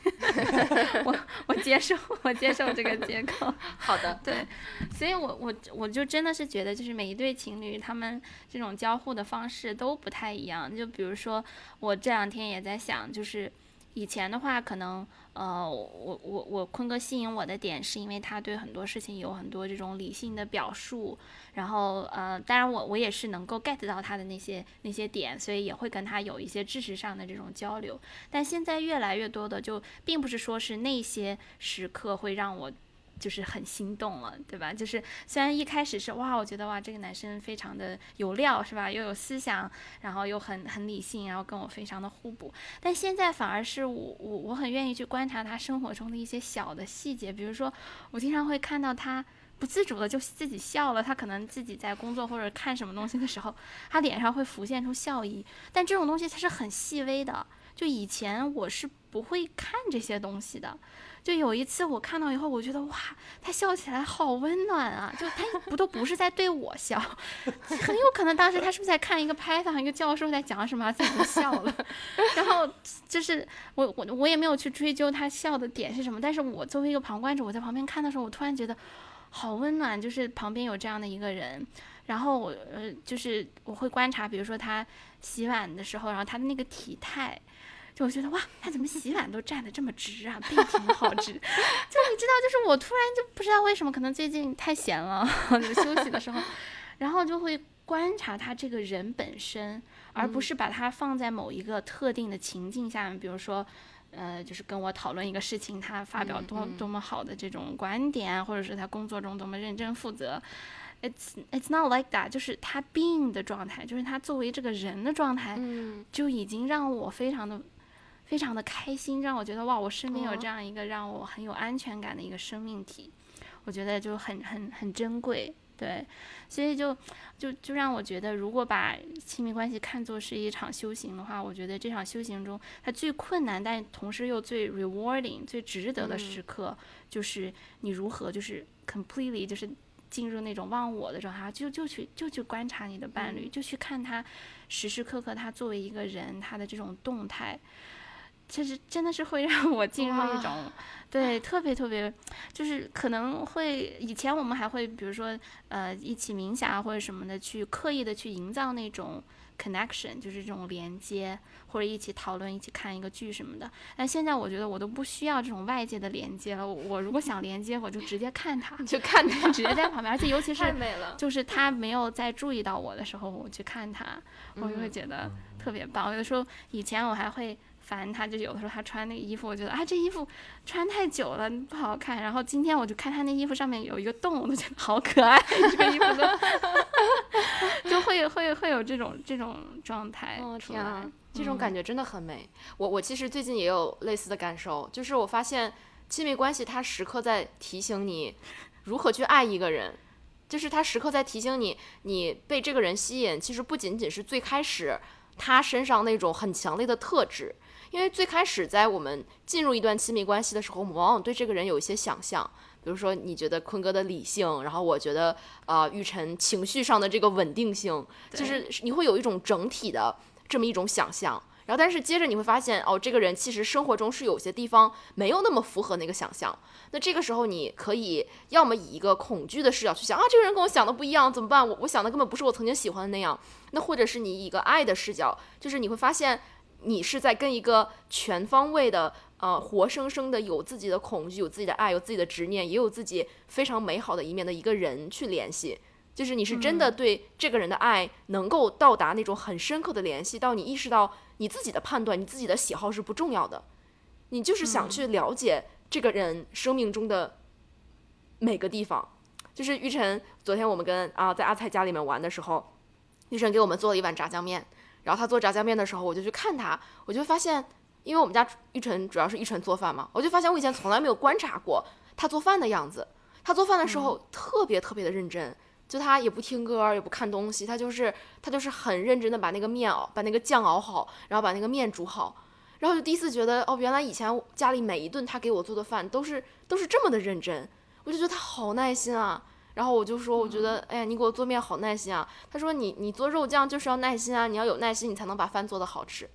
我我接受，我接受这个借口。好的，对，所以我我我就真的是觉得，就是每一对情侣他们这种交互的方式都不太一样。就比如说，我这两天也在想，就是以前的话，可能呃，我我我坤哥吸引我的点是因为他对很多事情有很多这种理性的表述，然后呃，当然我我也是能够 get 到他的那些那些点，所以也会跟他有一些知识上的这种交流。但现在越来越多的就并不是说是那些时刻会让我就是很心动了，对吧？就是虽然一开始是哇，我觉得哇这个男生非常的有料，是吧？又有思想，然后又很很理性，然后跟我非常的互补。但现在反而是我我我很愿意去观察他生活中的一些小的细节，比如说我经常会看到他。不自主的就自己笑了，他可能自己在工作或者看什么东西的时候，他脸上会浮现出笑意。但这种东西它是很细微的，就以前我是不会看这些东西的。就有一次我看到以后，我觉得哇，他笑起来好温暖啊！就他不都不是在对我笑，很有可能当时他是不是在看一个 Python 一个教授在讲什么，自己笑了。然后就是我我我也没有去追究他笑的点是什么，但是我作为一个旁观者，我在旁边看的时候，我突然觉得好温暖，就是旁边有这样的一个人。然后我呃，就是我会观察，比如说他洗碗的时候，然后他的那个体态。就我觉得哇，他怎么洗碗都站得这么直啊，背挺好直。就你知道，就是我突然就不知道为什么，可能最近太闲了，就休息的时候，然后就会观察他这个人本身，而不是把他放在某一个特定的情境下面，比如说。呃，就是跟我讨论一个事情，他发表多嗯嗯多么好的这种观点，或者是他工作中多么认真负责。It's it's not like that，就是他 being 的状态，就是他作为这个人的状态，嗯，就已经让我非常的、非常的开心，让我觉得哇，我身边有哦。这样一个让我很有安全感的一个生命体，我觉得就很很很珍贵。对，所以就就就让我觉得，如果把亲密关系看作是一场修行的话，我觉得这场修行中，它最困难，但同时又最 rewarding、最值得的嗯。时刻，就是你如何就是 completely 就是进入那种忘我的状态，就就去就去观察你的伴侣，就去看他时时刻刻他作为一个人他的这种动态，这是真的是会让我进入一种对特别特别，就是可能会以前我们还会比如说呃一起冥想啊或者什么的，去刻意的去营造那种 connection，就是这种连接，或者一起讨论、一起看一个剧什么的。但现在我觉得我都不需要这种外界的连接了，我我如果想连接，我就直接看他，就看他，直接在旁边，而且尤其 是太美了。就是他没有在注意到我的时候，我去看他，我就会觉得特别棒。有的时候以前我还会烦他，就有的时候他穿那个衣服，我觉得啊这衣服穿太久了不好看。然后今天我就看他那衣服上面有一个洞，我都觉得好可爱，这个衣服就 就会会会有这种这种状态哦出来天啊，这种嗯感觉真的很美。我我其实最近也有类似的感受，就是我发现亲密关系它时刻在提醒你如何去爱一个人，就是它时刻在提醒你，你被这个人吸引，其实不仅仅是最开始他身上那种很强烈的特质。因为最开始在我们进入一段亲密关系的时候，我们往往对这个人有一些想象，比如说你觉得坤哥的理性，然后我觉得呃玉晨情绪上的这个稳定性，就是你会有一种整体的这么一种想象。然后，但是接着你会发现，哦，这个人其实生活中是有些地方没有那么符合那个想象。那这个时候，你可以要么以一个恐惧的视角去想啊，这个人跟我想的不一样，怎么办？我我想的根本不是我曾经喜欢的那样。那或者是你以一个爱的视角，就是你会发现，你是在跟一个全方位的、呃，活生生的有自己的恐惧、有自己的爱、有自己的执念，也有自己非常美好的一面的一个人去联系。就是你是真的对这个人的爱能够到达那种很深刻的联系，到你意识到你自己的判断、你自己的喜好是不重要的，你就是想去了解这个人生命中的每个地方。就是玉晨，昨天我们跟啊在阿菜家里面玩的时候，玉晨给我们做了一碗炸酱面，然后他做炸酱面的时候，我就去看他，我就发现，因为我们家玉晨主要是玉晨做饭嘛，我就发现我以前从来没有观察过他做饭的样子。他做饭的时候特别特别的认真，就他也不听歌，也不看东西，他就是他就是很认真的把那个面熬，把那个酱熬好，然后把那个面煮好，然后就第一次觉得哦，原来以前家里每一顿他给我做的饭都是都是这么的认真。我就觉得他好耐心啊，然后我就说，我觉得，哎呀，你给我做面好耐心啊。他说，你你做肉酱就是要耐心啊，你要有耐心，你才能把饭做得好吃。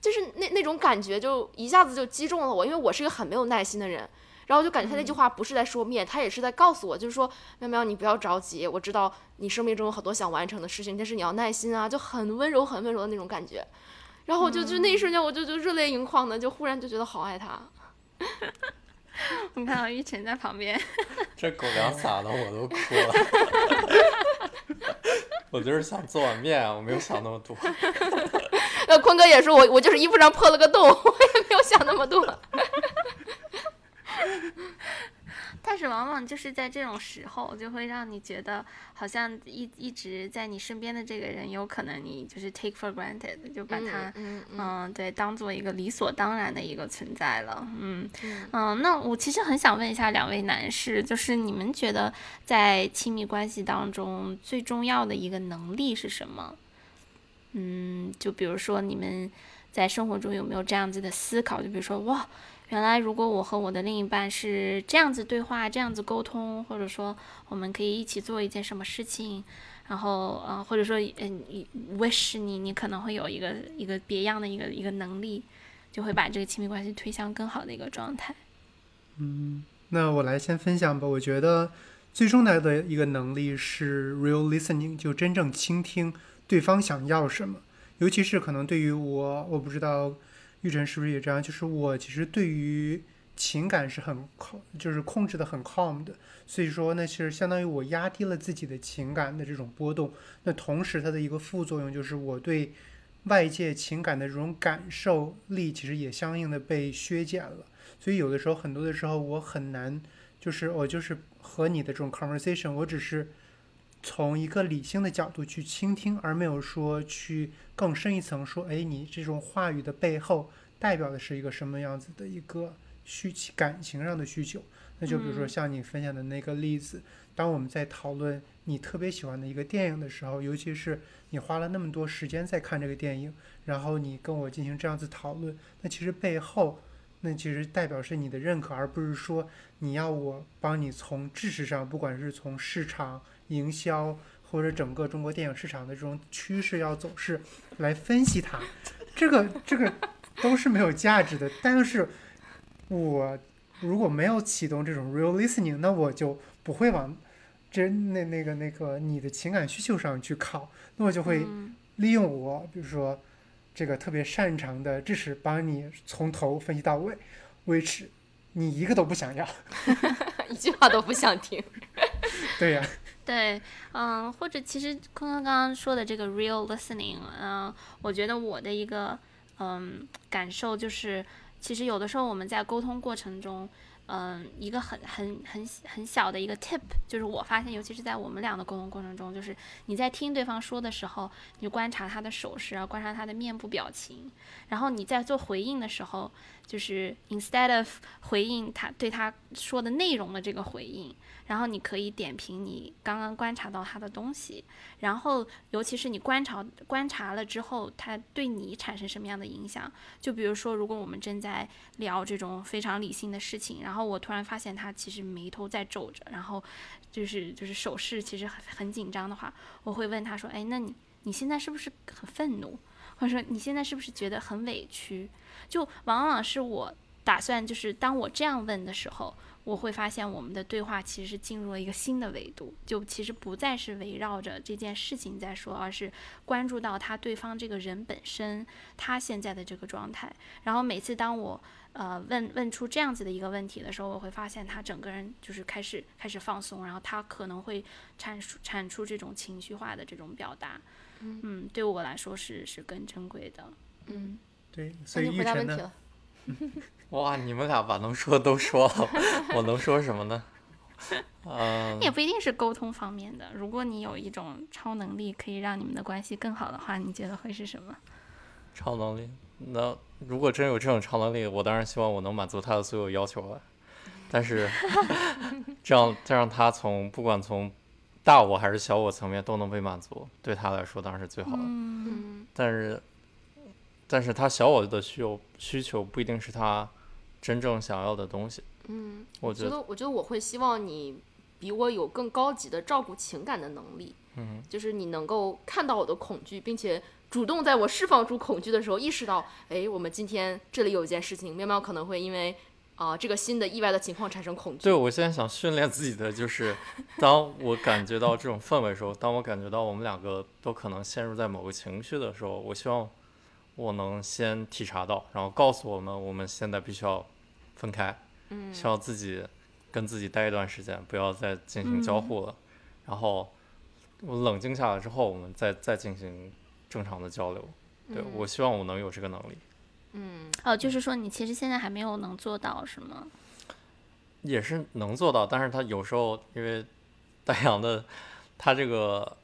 就是那那种感觉，就一下子就击中了我，因为我是一个很没有耐心的人。然后就感觉他那句话不是在说面，他也是在告诉我，就是说，喵喵，你不要着急，我知道你生命中有很多想完成的事情，但是你要耐心啊，就很温柔很温柔的那种感觉。然后我就就那一瞬间，我就就热泪盈眶的，就忽然就觉得好爱他。你看到玉晨在旁边，这狗粮撒的我都哭了。我就是想做碗面啊，我没有想那么多。那坤哥也说，我我就是衣服上破了个洞，我也没有想那么多。但是往往就是在这种时候，就会让你觉得好像一一直在你身边的这个人，有可能你就是 take for granted，就把他嗯嗯对当做一个理所当然的一个存在了。嗯嗯，那我其实很想问一下两位男士，就是你们觉得在亲密关系当中最重要的一个能力是什么？嗯，就比如说你们在生活中有没有这样子的思考？就比如说哇。原来，如果我和我的另一半是这样子对话、这样子沟通，或者说我们可以一起做一件什么事情，然后，呃，或者说，嗯，wish 你你可能会有一个一个别样的一个一个能力，就会把这个亲密关系推向更好的一个状态。嗯，那我来先分享吧。我觉得最重要的一个能力是 real listening，就真正倾听对方想要什么，尤其是可能对于我，我不知道。玉成是不是也这样？就是我其实对于情感是很控，就是控制的很 calm 的，所以说那，其实相当于我压低了自己的情感的这种波动。那同时它的一个副作用就是我对外界情感的这种感受力其实也相应的被削减了。所以有的时候，很多的时候我很难，就是我就是和你的这种 conversation，我只是从一个理性的角度去倾听，而没有说去。更深一层说，哎，你这种话语的背后代表的是一个什么样子的一个需求，感情上的需求？那就比如说像你分享的那个例子，当我们在讨论你特别喜欢的一个电影的时候，尤其是你花了那么多时间在看这个电影，然后你跟我进行这样子讨论，那其实背后，那其实代表是你的认可，而不是说你要我帮你从知识上，不管是从市场营销。或者整个中国电影市场的这种趋势要走势来分析它，这个这个都是没有价值的。但是，我如果没有启动这种 real listening，那我就不会往真那那个那个你的情感需求上去靠，那我就会利用我，比如说这个特别擅长的知识，帮你从头分析到尾，维持你一个都不想要，一句话都不想听。对呀。对，嗯，或者其实坤坤刚刚说的这个 real listening，嗯，我觉得我的一个嗯感受就是，其实有的时候我们在沟通过程中。嗯，一个很很很很小的一个 tip，就是我发现，尤其是在我们俩的沟通过程中，就是你在听对方说的时候，你观察他的手势啊，观察他的面部表情，然后你在做回应的时候，就是 instead of 回应他对他说的内容的这个回应，然后你可以点评你刚刚观察到他的东西，然后尤其是你观察观察了之后，他对你产生什么样的影响？就比如说，如果我们正在聊这种非常理性的事情，然后我突然发现他其实眉头在皱着，然后就是就是手势其实很很紧张的话，我会问他说：“哎，那你你现在是不是很愤怒？说你现在是不是觉得很委屈？”就往往是我打算就是当我这样问的时候，我会发现我们的对话其实是进入了一个新的维度，就其实不再是围绕着这件事情在说，而是关注到他对方这个人本身他现在的这个状态。然后每次当我呃问问出这样子的一个问题的时候，我会发现他整个人就是开始开始放松，然后他可能会阐述产出这种情绪化的这种表达。嗯，对我来说是是更珍贵的。嗯，对，所那你以玉成呢？回答问题了。哇，你们俩把能说的都说了，我能说什么呢？嗯、也不一定是沟通方面的。如果你有一种超能力可以让你们的关系更好的话，你觉得会是什么？超能力。那如果真有这种超能力，我当然希望我能满足他的所有要求了。但是 这样这让他从不管从大我还是小我层面都能被满足，对他来说当然是最好的。嗯嗯但是但是他小我的需求需求不一定是他真正想要的东西。嗯，我觉得觉得，我觉得我会希望你比我有更高级的照顾情感的能力。嗯，就是你能够看到我的恐惧，并且主动在我释放出恐惧的时候，意识到，哎，我们今天这里有一件事情，喵喵可能会因为啊、这个新的意外的情况产生恐惧。对，我现在想训练自己的就是，当我感觉到这种氛围的时候，当我感觉到我们两个都可能陷入在某个情绪的时候，我希望我能先体察到，然后告诉我们，我们现在必须要分开，嗯需要自己跟自己待一段时间，不要再进行交互了。然后我冷静下来之后，我们再再进行正常的交流。对，嗯我希望我能有这个能力。嗯。哦，就是说你其实现在还没有能做到，是吗？也是能做到，但是他有时候因为 丹阳的他这个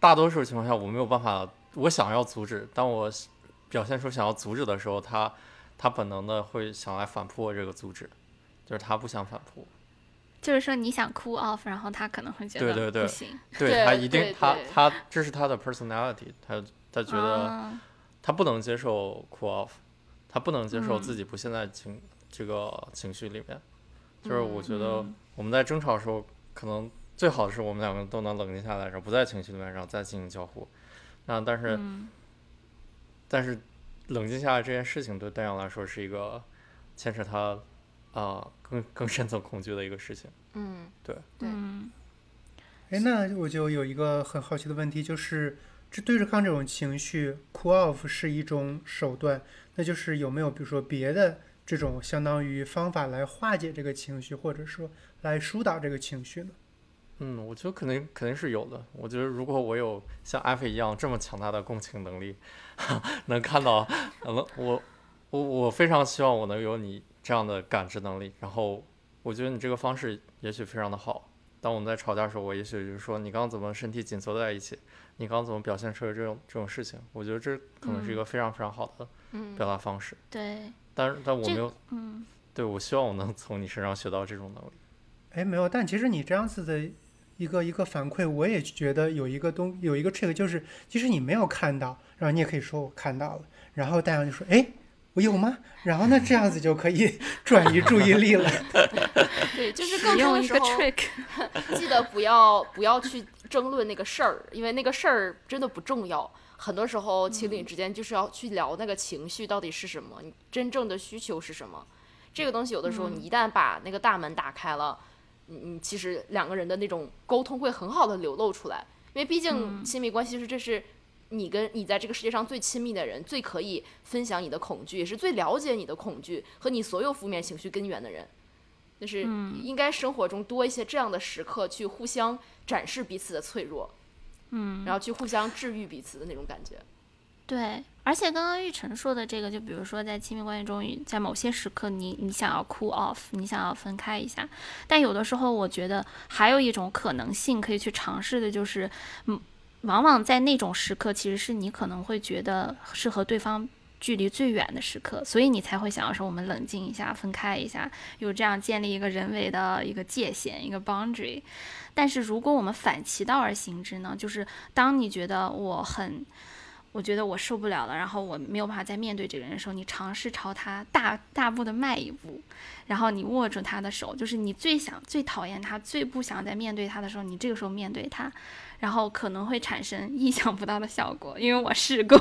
大多数情况下我没有办法，我想要阻止，当我表现出想要阻止的时候，他他本能的会想来反扑我这个阻止，就是他不想反扑，就是说你想 cool off，然后他可能会觉得对对对不行，对对他一定对他他这是他的 personality，他他觉得啊他不能接受 cool off，他不能接受嗯。自己不陷在情这个情绪里面，就是我觉得嗯我们在争吵的时候，可能最好的是我们两个都能冷静下来，然后不在情绪里面，然后再进行交互。那但是、嗯。但是冷静下来这件事情对丹阳来说是一个牵扯他啊、更更深层恐惧的一个事情。嗯，对。对。哎，那我就有一个很好奇的问题，就是这对着抗这种情绪，cool off 是一种手段，那就是有没有比如说别的这种相当于方法来化解这个情绪，或者说来疏导这个情绪呢？嗯，我觉得肯定肯定是有的。我觉得如果我有像艾菲一样这么强大的共情能力，能看到，能我我我非常希望我能有你这样的感知能力。然后我觉得你这个方式也许非常的好。当我们在吵架的时候，我也许就是说你刚刚怎么身体紧缩在一起，你刚刚怎么表现出来这种这种事情，我觉得这可能是一个非常非常好的嗯表达方式。对，但是但我没有，嗯对我希望我能从你身上学到这种能力。哎，没有，但其实你这样子的一个一个反馈，我也觉得有一个东有一个 trick，就是即使你没有看到，然后你也可以说我看到了，然后大家就说，哎，我有吗？然后呢，这样子就可以 转移注意力了。对，就是使更多用一个的时候，trick，记得不要不要去争论那个事儿，因为那个事儿真的不重要。很多时候情侣之间就是要去聊那个情绪到底是什么，你真正的需求是什么。这个东西有的时候你一旦把那个大门打开了，你你其实两个人的那种沟通会很好的流露出来，因为毕竟亲密关系是这是你跟你在这个世界上最亲密的人，最可以分享你的恐惧，也是最了解你的恐惧和你所有负面情绪根源的人。就是应该生活中多一些这样的时刻，去互相展示彼此的脆弱，嗯，然后去互相治愈彼此的那种感觉。对，而且刚刚玉成说的这个，就比如说在亲密关系中，在某些时刻你，你想要 cool off，你想要分开一下，但有的时候，我觉得还有一种可能性可以去尝试的，就是，嗯，往往在那种时刻，其实是你可能会觉得是和对方距离最远的时刻，所以你才会想要说我们冷静一下，分开一下，有这样建立一个人为的一个界限，一个 boundary。但是如果我们反其道而行之呢，就是当你觉得我很我觉得我受不了了，然后我没有办法再面对这个人的时候，你尝试朝他大大步的迈一步，然后你握住他的手，就是你最想、最讨厌他、最不想再面对他的时候，你这个时候面对他，然后可能会产生意想不到的效果，因为我试过，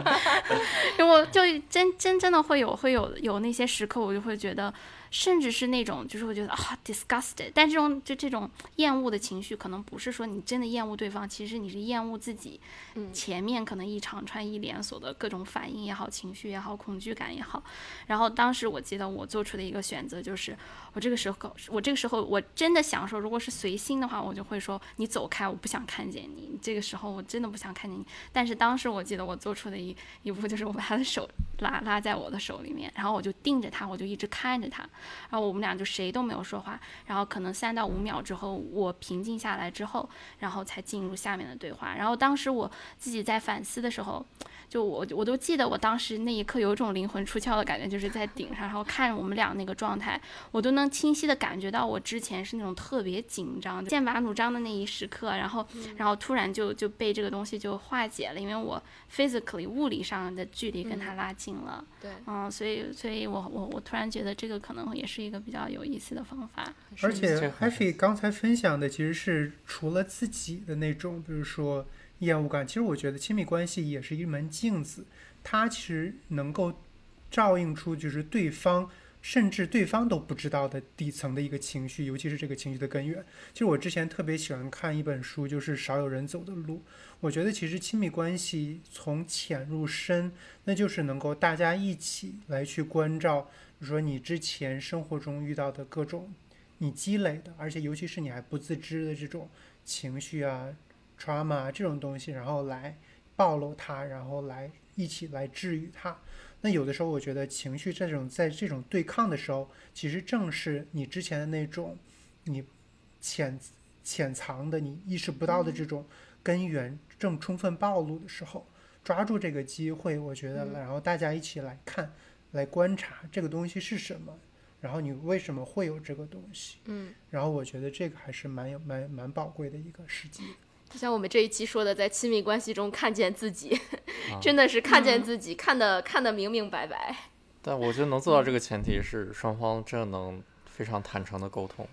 因为我就真真真的会有会有有那些时刻，我就会觉得。甚至是那种，就是会觉得啊，disgusted。但这种就这种厌恶的情绪，可能不是说你真的厌恶对方，其实你是厌恶自己。嗯，前面可能一长串一连锁的各种反应也好，情绪也好，恐惧感也好。然后当时我记得我做出的一个选择就是，我这个时候，我这个时候我真的想说，如果是随心的话，我就会说你走开，我不想看见你。这个时候我真的不想看见你。但是当时我记得我做出的一一步就是我把他的手拉拉在我的手里面，然后我就盯着他，我就一直看着他。然后我们俩就谁都没有说话，然后可能三到五秒之后，我平静下来之后，然后才进入下面的对话。然后当时我自己在反思的时候，就我我都记得我当时那一刻有一种灵魂出窍的感觉，就是在顶上，然后看我们俩那个状态，我都能清晰的感觉到我之前是那种特别紧张、剑拔弩张的那一时刻，然后然后突然就就被这个东西就化解了，因为我 physically 物理上的距离跟他拉近了。对，嗯，所以所以我我我突然觉得这个可能也是一个比较有意思的方法，而且 Happy 刚才分享的其实是除了自己的那种，比如说厌恶感，其实我觉得亲密关系也是一门镜子，它其实能够照映出就是对方。甚至对方都不知道的底层的一个情绪，尤其是这个情绪的根源。其实我之前特别喜欢看一本书，就是《少有人走的路》。我觉得其实亲密关系从浅入深，那就是能够大家一起来去关照，比如说你之前生活中遇到的各种你积累的，而且尤其是你还不自知的这种情绪啊、trauma 这种东西，然后来暴露它，然后来一起来治愈它。那有的时候，我觉得情绪这种在这种对抗的时候，其实正是你之前的那种，你潜潜藏的、你意识不到的这种根源正充分暴露的时候，抓住这个机会，我觉得，然后大家一起来看、来观察这个东西是什么，然后你为什么会有这个东西，嗯，然后我觉得这个还是蛮有、蛮蛮宝贵的一个时机。就像我们这一期说的，在亲密关系中看见自己，真的是看见自己，看得看得明明白白。但我觉得能做到这个前提是双方真的能非常坦诚的沟通，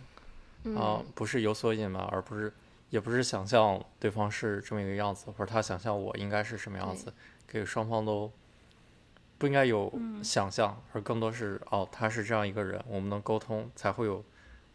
啊，不是有所隐瞒，而不是也不是想象对方是这么一个样子，或者他想象我应该是什么样子，给双方都不应该有想象，而更多是哦，他是这样一个人，我们能沟通，才会有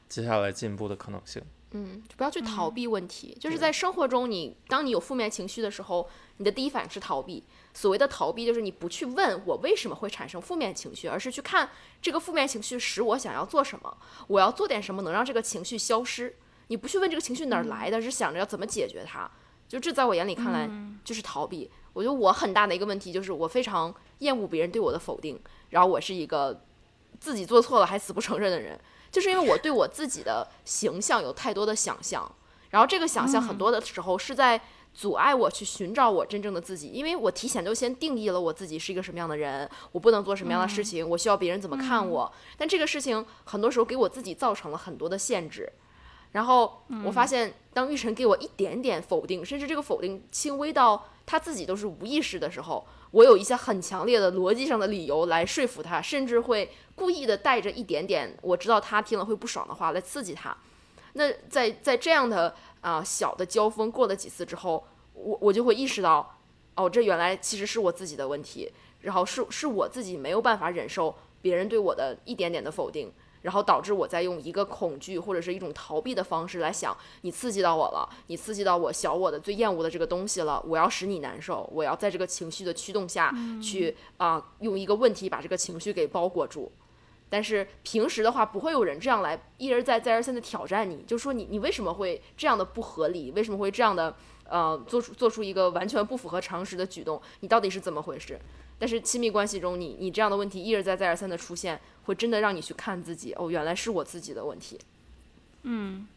接下来进步的可能性。嗯，就不要去逃避问题。就是在生活中，你当你有负面情绪的时候，你的第一反应是逃避。所谓的逃避，就是你不去问我为什么会产生负面情绪，而是去看这个负面情绪使我想要做什么，我要做点什么能让这个情绪消失。你不去问这个情绪哪儿来的，是想着要怎么解决它。就这在我眼里看来就是逃避。我觉得我很大的一个问题就是我非常厌恶别人对我的否定，然后我是一个自己做错了还死不承认的人。就是因为我对我自己的形象有太多的想象，然后这个想象很多的时候是在阻碍我去寻找我真正的自己，因为我提前就先定义了我自己是一个什么样的人，我不能做什么样的事情，我需要别人怎么看我。但这个事情很多时候给我自己造成了很多的限制。然后我发现，当玉晨给我一点点否定，甚至这个否定轻微到他自己都是无意识的时候。我有一些很强烈的逻辑上的理由来说服他，甚至会故意的带着一点点我知道他听了会不爽的话来刺激他。那在在这样的啊小的交锋过了几次之后，我我就会意识到，哦，这原来其实是我自己的问题，然后是是我自己没有办法忍受别人对我的一点点的否定。然后导致我在用一个恐惧或者是一种逃避的方式来想，你刺激到我了，你刺激到我小我的最厌恶的这个东西了，我要使你难受，我要在这个情绪的驱动下去啊，用一个问题把这个情绪给包裹住。但是平时的话，不会有人这样来一而再再而三的挑战你，就说你你为什么会这样的不合理，为什么会这样的呃做出做出一个完全不符合常识的举动，你到底是怎么回事？但是亲密关系中，你你这样的问题一而再再而三的出现，会真的让你去看自己哦，原来是我自己的问题。嗯，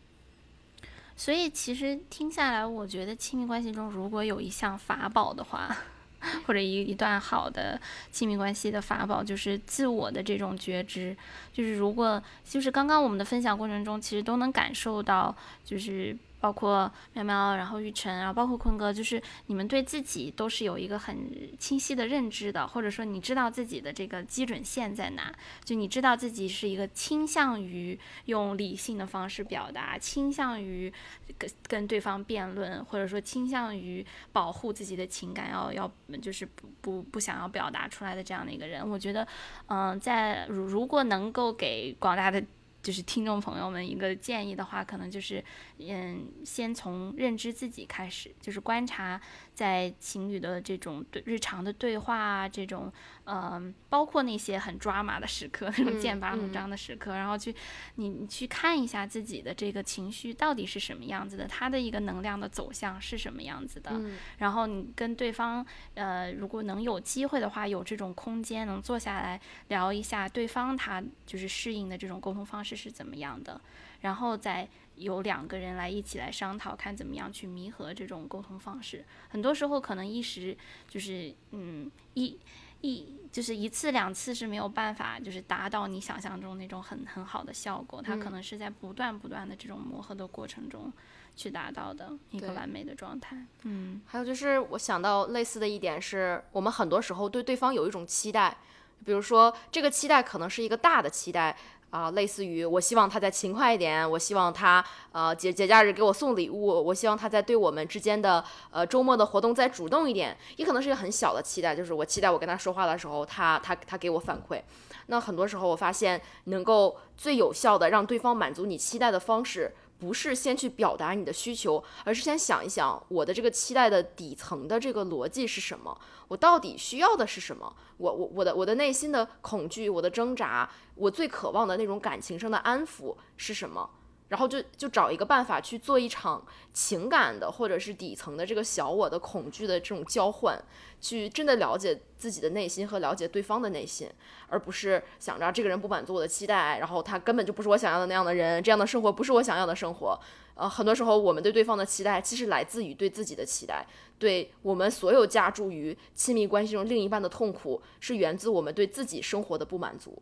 所以其实听下来，我觉得亲密关系中如果有一项法宝的话，或者一一段好的亲密关系的法宝，就是自我的这种觉知。就是如果就是刚刚我们的分享过程中，其实都能感受到，就是。包括喵喵，然后玉晨，然后包括坤哥，就是你们对自己都是有一个很清晰的认知的，或者说你知道自己的这个基准线在哪，就你知道自己是一个倾向于用理性的方式表达，倾向于跟跟对方辩论，或者说倾向于保护自己的情感，要要就是不不不想要表达出来的这样的一个人，我觉得，嗯，在如如果能够给广大的。就是听众朋友们一个建议的话，可能就是，嗯，先从认知自己开始，就是观察在情侣的这种对日常的对话啊，这种，嗯，包括那些很抓马的时刻，那种剑拔弩张的时刻，然后去，你你去看一下自己的这个情绪到底是什么样子的，他的一个能量的走向是什么样子的，然后你跟对方，呃，如果能有机会的话，有这种空间能坐下来聊一下对方他就是适应的这种沟通方式。是怎么样的，然后再有两个人来一起来商讨，看怎么样去弥合这种沟通方式。很多时候可能一时就是嗯一一就是一次两次是没有办法就是达到你想象中那种很很好的效果，它可能是在不断不断的这种磨合的过程中去达到的一个完美的状态。嗯，还有就是我想到类似的一点是，我们很多时候对对方有一种期待，比如说这个期待可能是一个大的期待。啊，类似于我希望他再勤快一点，我希望他呃节节假日给我送礼物，我希望他在对我们之间的呃周末的活动再主动一点，也可能是一个很小的期待，就是我期待我跟他说话的时候，他他他给我反馈。那很多时候我发现，能够最有效的让对方满足你期待的方式。不是先去表达你的需求，而是先想一想我的这个期待的底层的这个逻辑是什么，我到底需要的是什么？我我我的我的内心的恐惧，我的挣扎，我最渴望的那种感情上的安抚是什么？然后就就找一个办法去做一场情感的，或者是底层的这个小我的恐惧的这种交换，去真的了解自己的内心和了解对方的内心，而不是想着这个人不满足我的期待，然后他根本就不是我想要的那样的人，这样的生活不是我想要的生活。呃，很多时候我们对对方的期待，其实来自于对自己的期待，对我们所有加注于亲密关系中另一半的痛苦，是源自我们对自己生活的不满足。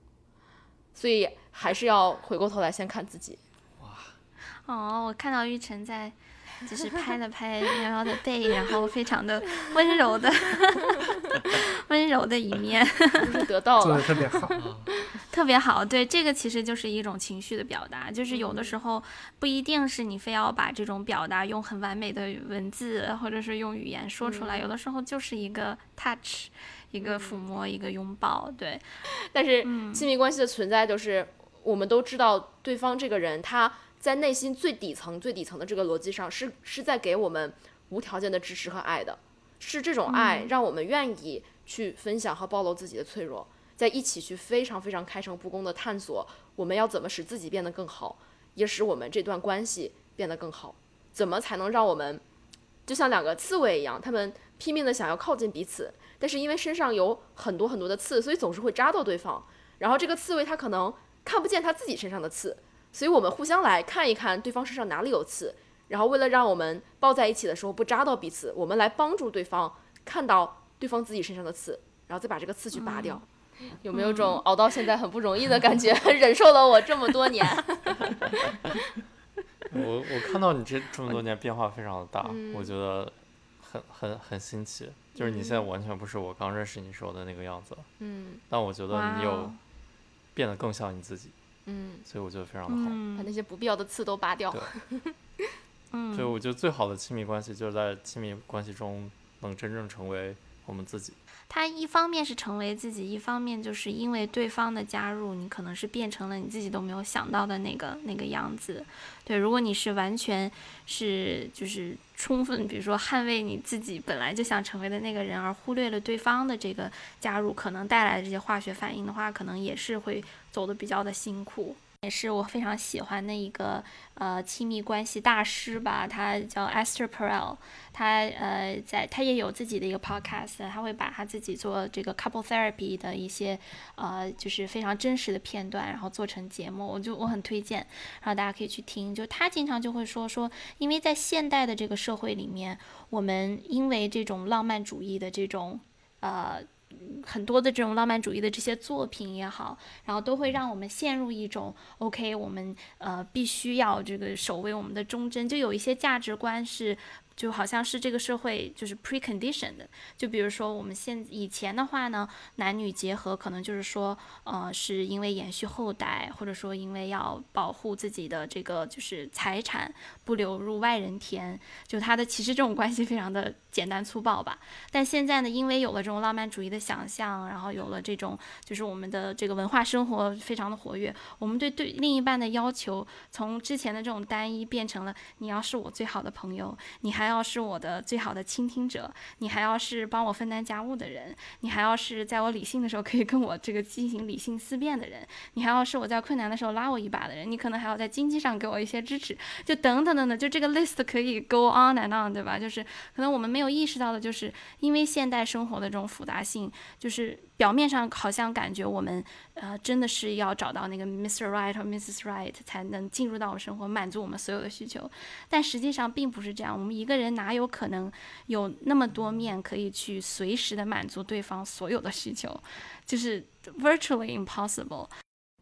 所以还是要回过头来先看自己。哦，我看到玉成在，就是拍了拍喵喵的背，然后非常的温柔的，温柔的一面，得到了，做的特别好，特别好。对，这个其实就是一种情绪的表达，就是有的时候不一定是你非要把这种表达用很完美的文字或者是用语言说出来，有的时候就是一个 touch，一个抚摸，一个拥抱。对，但是亲密关系的存在，就是我们都知道对方这个人他。在内心最底层、最底层的这个逻辑上，是是在给我们无条件的支持和爱的，是这种爱让我们愿意去分享和暴露自己的脆弱，在一起去非常非常开诚布公的探索，我们要怎么使自己变得更好，也使我们这段关系变得更好。怎么才能让我们就像两个刺猬一样，他们拼命的想要靠近彼此，但是因为身上有很多很多的刺，所以总是会扎到对方。然后这个刺猬它可能看不见它自己身上的刺。所以我们互相来看一看对方身上哪里有刺，然后为了让我们抱在一起的时候不扎到彼此，我们来帮助对方看到对方自己身上的刺，然后再把这个刺去拔掉。有没有种熬到现在很不容易的感觉？忍受了我这么多年。我我看到你这这么多年变化非常的大，我觉得很很很新奇。就是你现在完全不是我刚认识你时候的那个样子。嗯。但我觉得你有变得更像你自己。嗯，所以我觉得非常的好，把那些不必要的刺都拔掉。嗯，所以我觉得最好的亲密关系就是在亲密关系中能真正成为我们自己。他一方面是成为自己，一方面就是因为对方的加入，你可能是变成了你自己都没有想到的那个那个样子。对，如果你是完全是就是充分，比如说捍卫你自己本来就想成为的那个人，而忽略了对方的这个加入可能带来的这些化学反应的话，可能也是会走的比较的辛苦。也是我非常喜欢的一个呃亲密关系大师吧，他叫 Esther Perel，他呃在他也有自己的一个 podcast，他会把他自己做这个 couple therapy 的一些呃就是非常真实的片段，然后做成节目，我就我很推荐，然后大家可以去听。就他经常就会说说，因为在现代的这个社会里面，我们因为这种浪漫主义的这种呃。很多的这种浪漫主义的这些作品也好，然后都会让我们陷入一种 OK，我们呃必须要这个守卫我们的忠贞，就有一些价值观是。就好像是这个社会就是 precondition 的，就比如说我们现以前的话呢，男女结合可能就是说，呃，是因为延续后代，或者说因为要保护自己的这个就是财产不流入外人田，就他的其实这种关系非常的简单粗暴吧。但现在呢，因为有了这种浪漫主义的想象，然后有了这种就是我们的这个文化生活非常的活跃，我们对对另一半的要求从之前的这种单一变成了你要是我最好的朋友，你还。还要是我的最好的倾听者，你还要是帮我分担家务的人，你还要是在我理性的时候可以跟我这个进行理性思辨的人，你还要是我在困难的时候拉我一把的人，你可能还要在经济上给我一些支持，就等等等等，就这个 list 可以 go on and on，对吧？就是可能我们没有意识到的，就是因为现代生活的这种复杂性，就是表面上好像感觉我们呃真的是要找到那个 Mr. Right 或 Mrs. Right 才能进入到我们生活，满足我们所有的需求，但实际上并不是这样，我们一。个人哪有可能有那么多面可以去随时的满足对方所有的需求，就是 virtually impossible，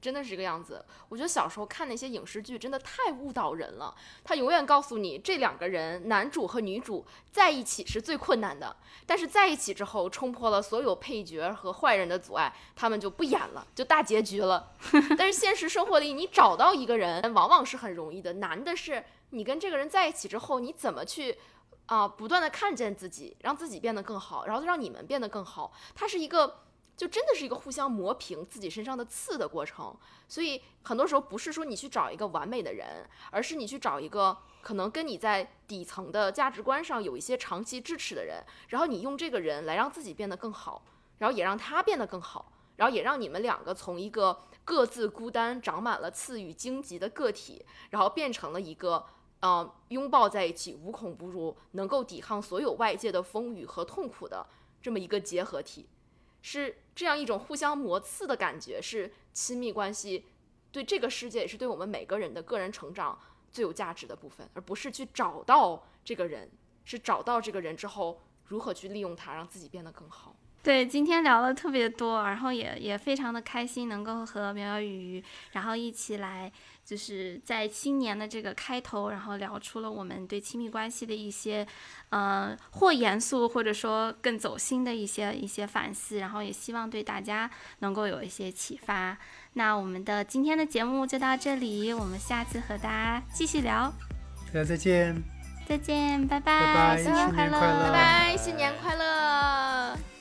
真的是这个样子。我觉得小时候看那些影视剧真的太误导人了，他永远告诉你这两个人男主和女主在一起是最困难的，但是在一起之后冲破了所有配角和坏人的阻碍，他们就不演了，就大结局了。但是现实生活里，你找到一个人往往是很容易的，难的是。你跟这个人在一起之后，你怎么去啊？不断的看见自己，让自己变得更好，然后让你们变得更好。它是一个，就真的是一个互相磨平自己身上的刺的过程。所以很多时候不是说你去找一个完美的人，而是你去找一个可能跟你在底层的价值观上有一些长期支持的人，然后你用这个人来让自己变得更好，然后也让他变得更好，然后也让你们两个从一个各自孤单、长满了刺与荆棘的个体，然后变成了一个。嗯，拥抱在一起，无孔不入，能够抵抗所有外界的风雨和痛苦的这么一个结合体，是这样一种互相磨刺的感觉，是亲密关系对这个世界，也是对我们每个人的个人成长最有价值的部分，而不是去找到这个人，是找到这个人之后如何去利用他，让自己变得更好。对，今天聊了特别多，然后也也非常的开心，能够和苗苗雨，然后一起来。就是在新年的这个开头，然后聊出了我们对亲密关系的一些，呃，或严肃或者说更走心的一些一些反思，然后也希望对大家能够有一些启发。那我们的今天的节目就到这里，我们下次和大家继续聊。大家再见。再见，拜拜，新年快乐，拜拜，新年快乐。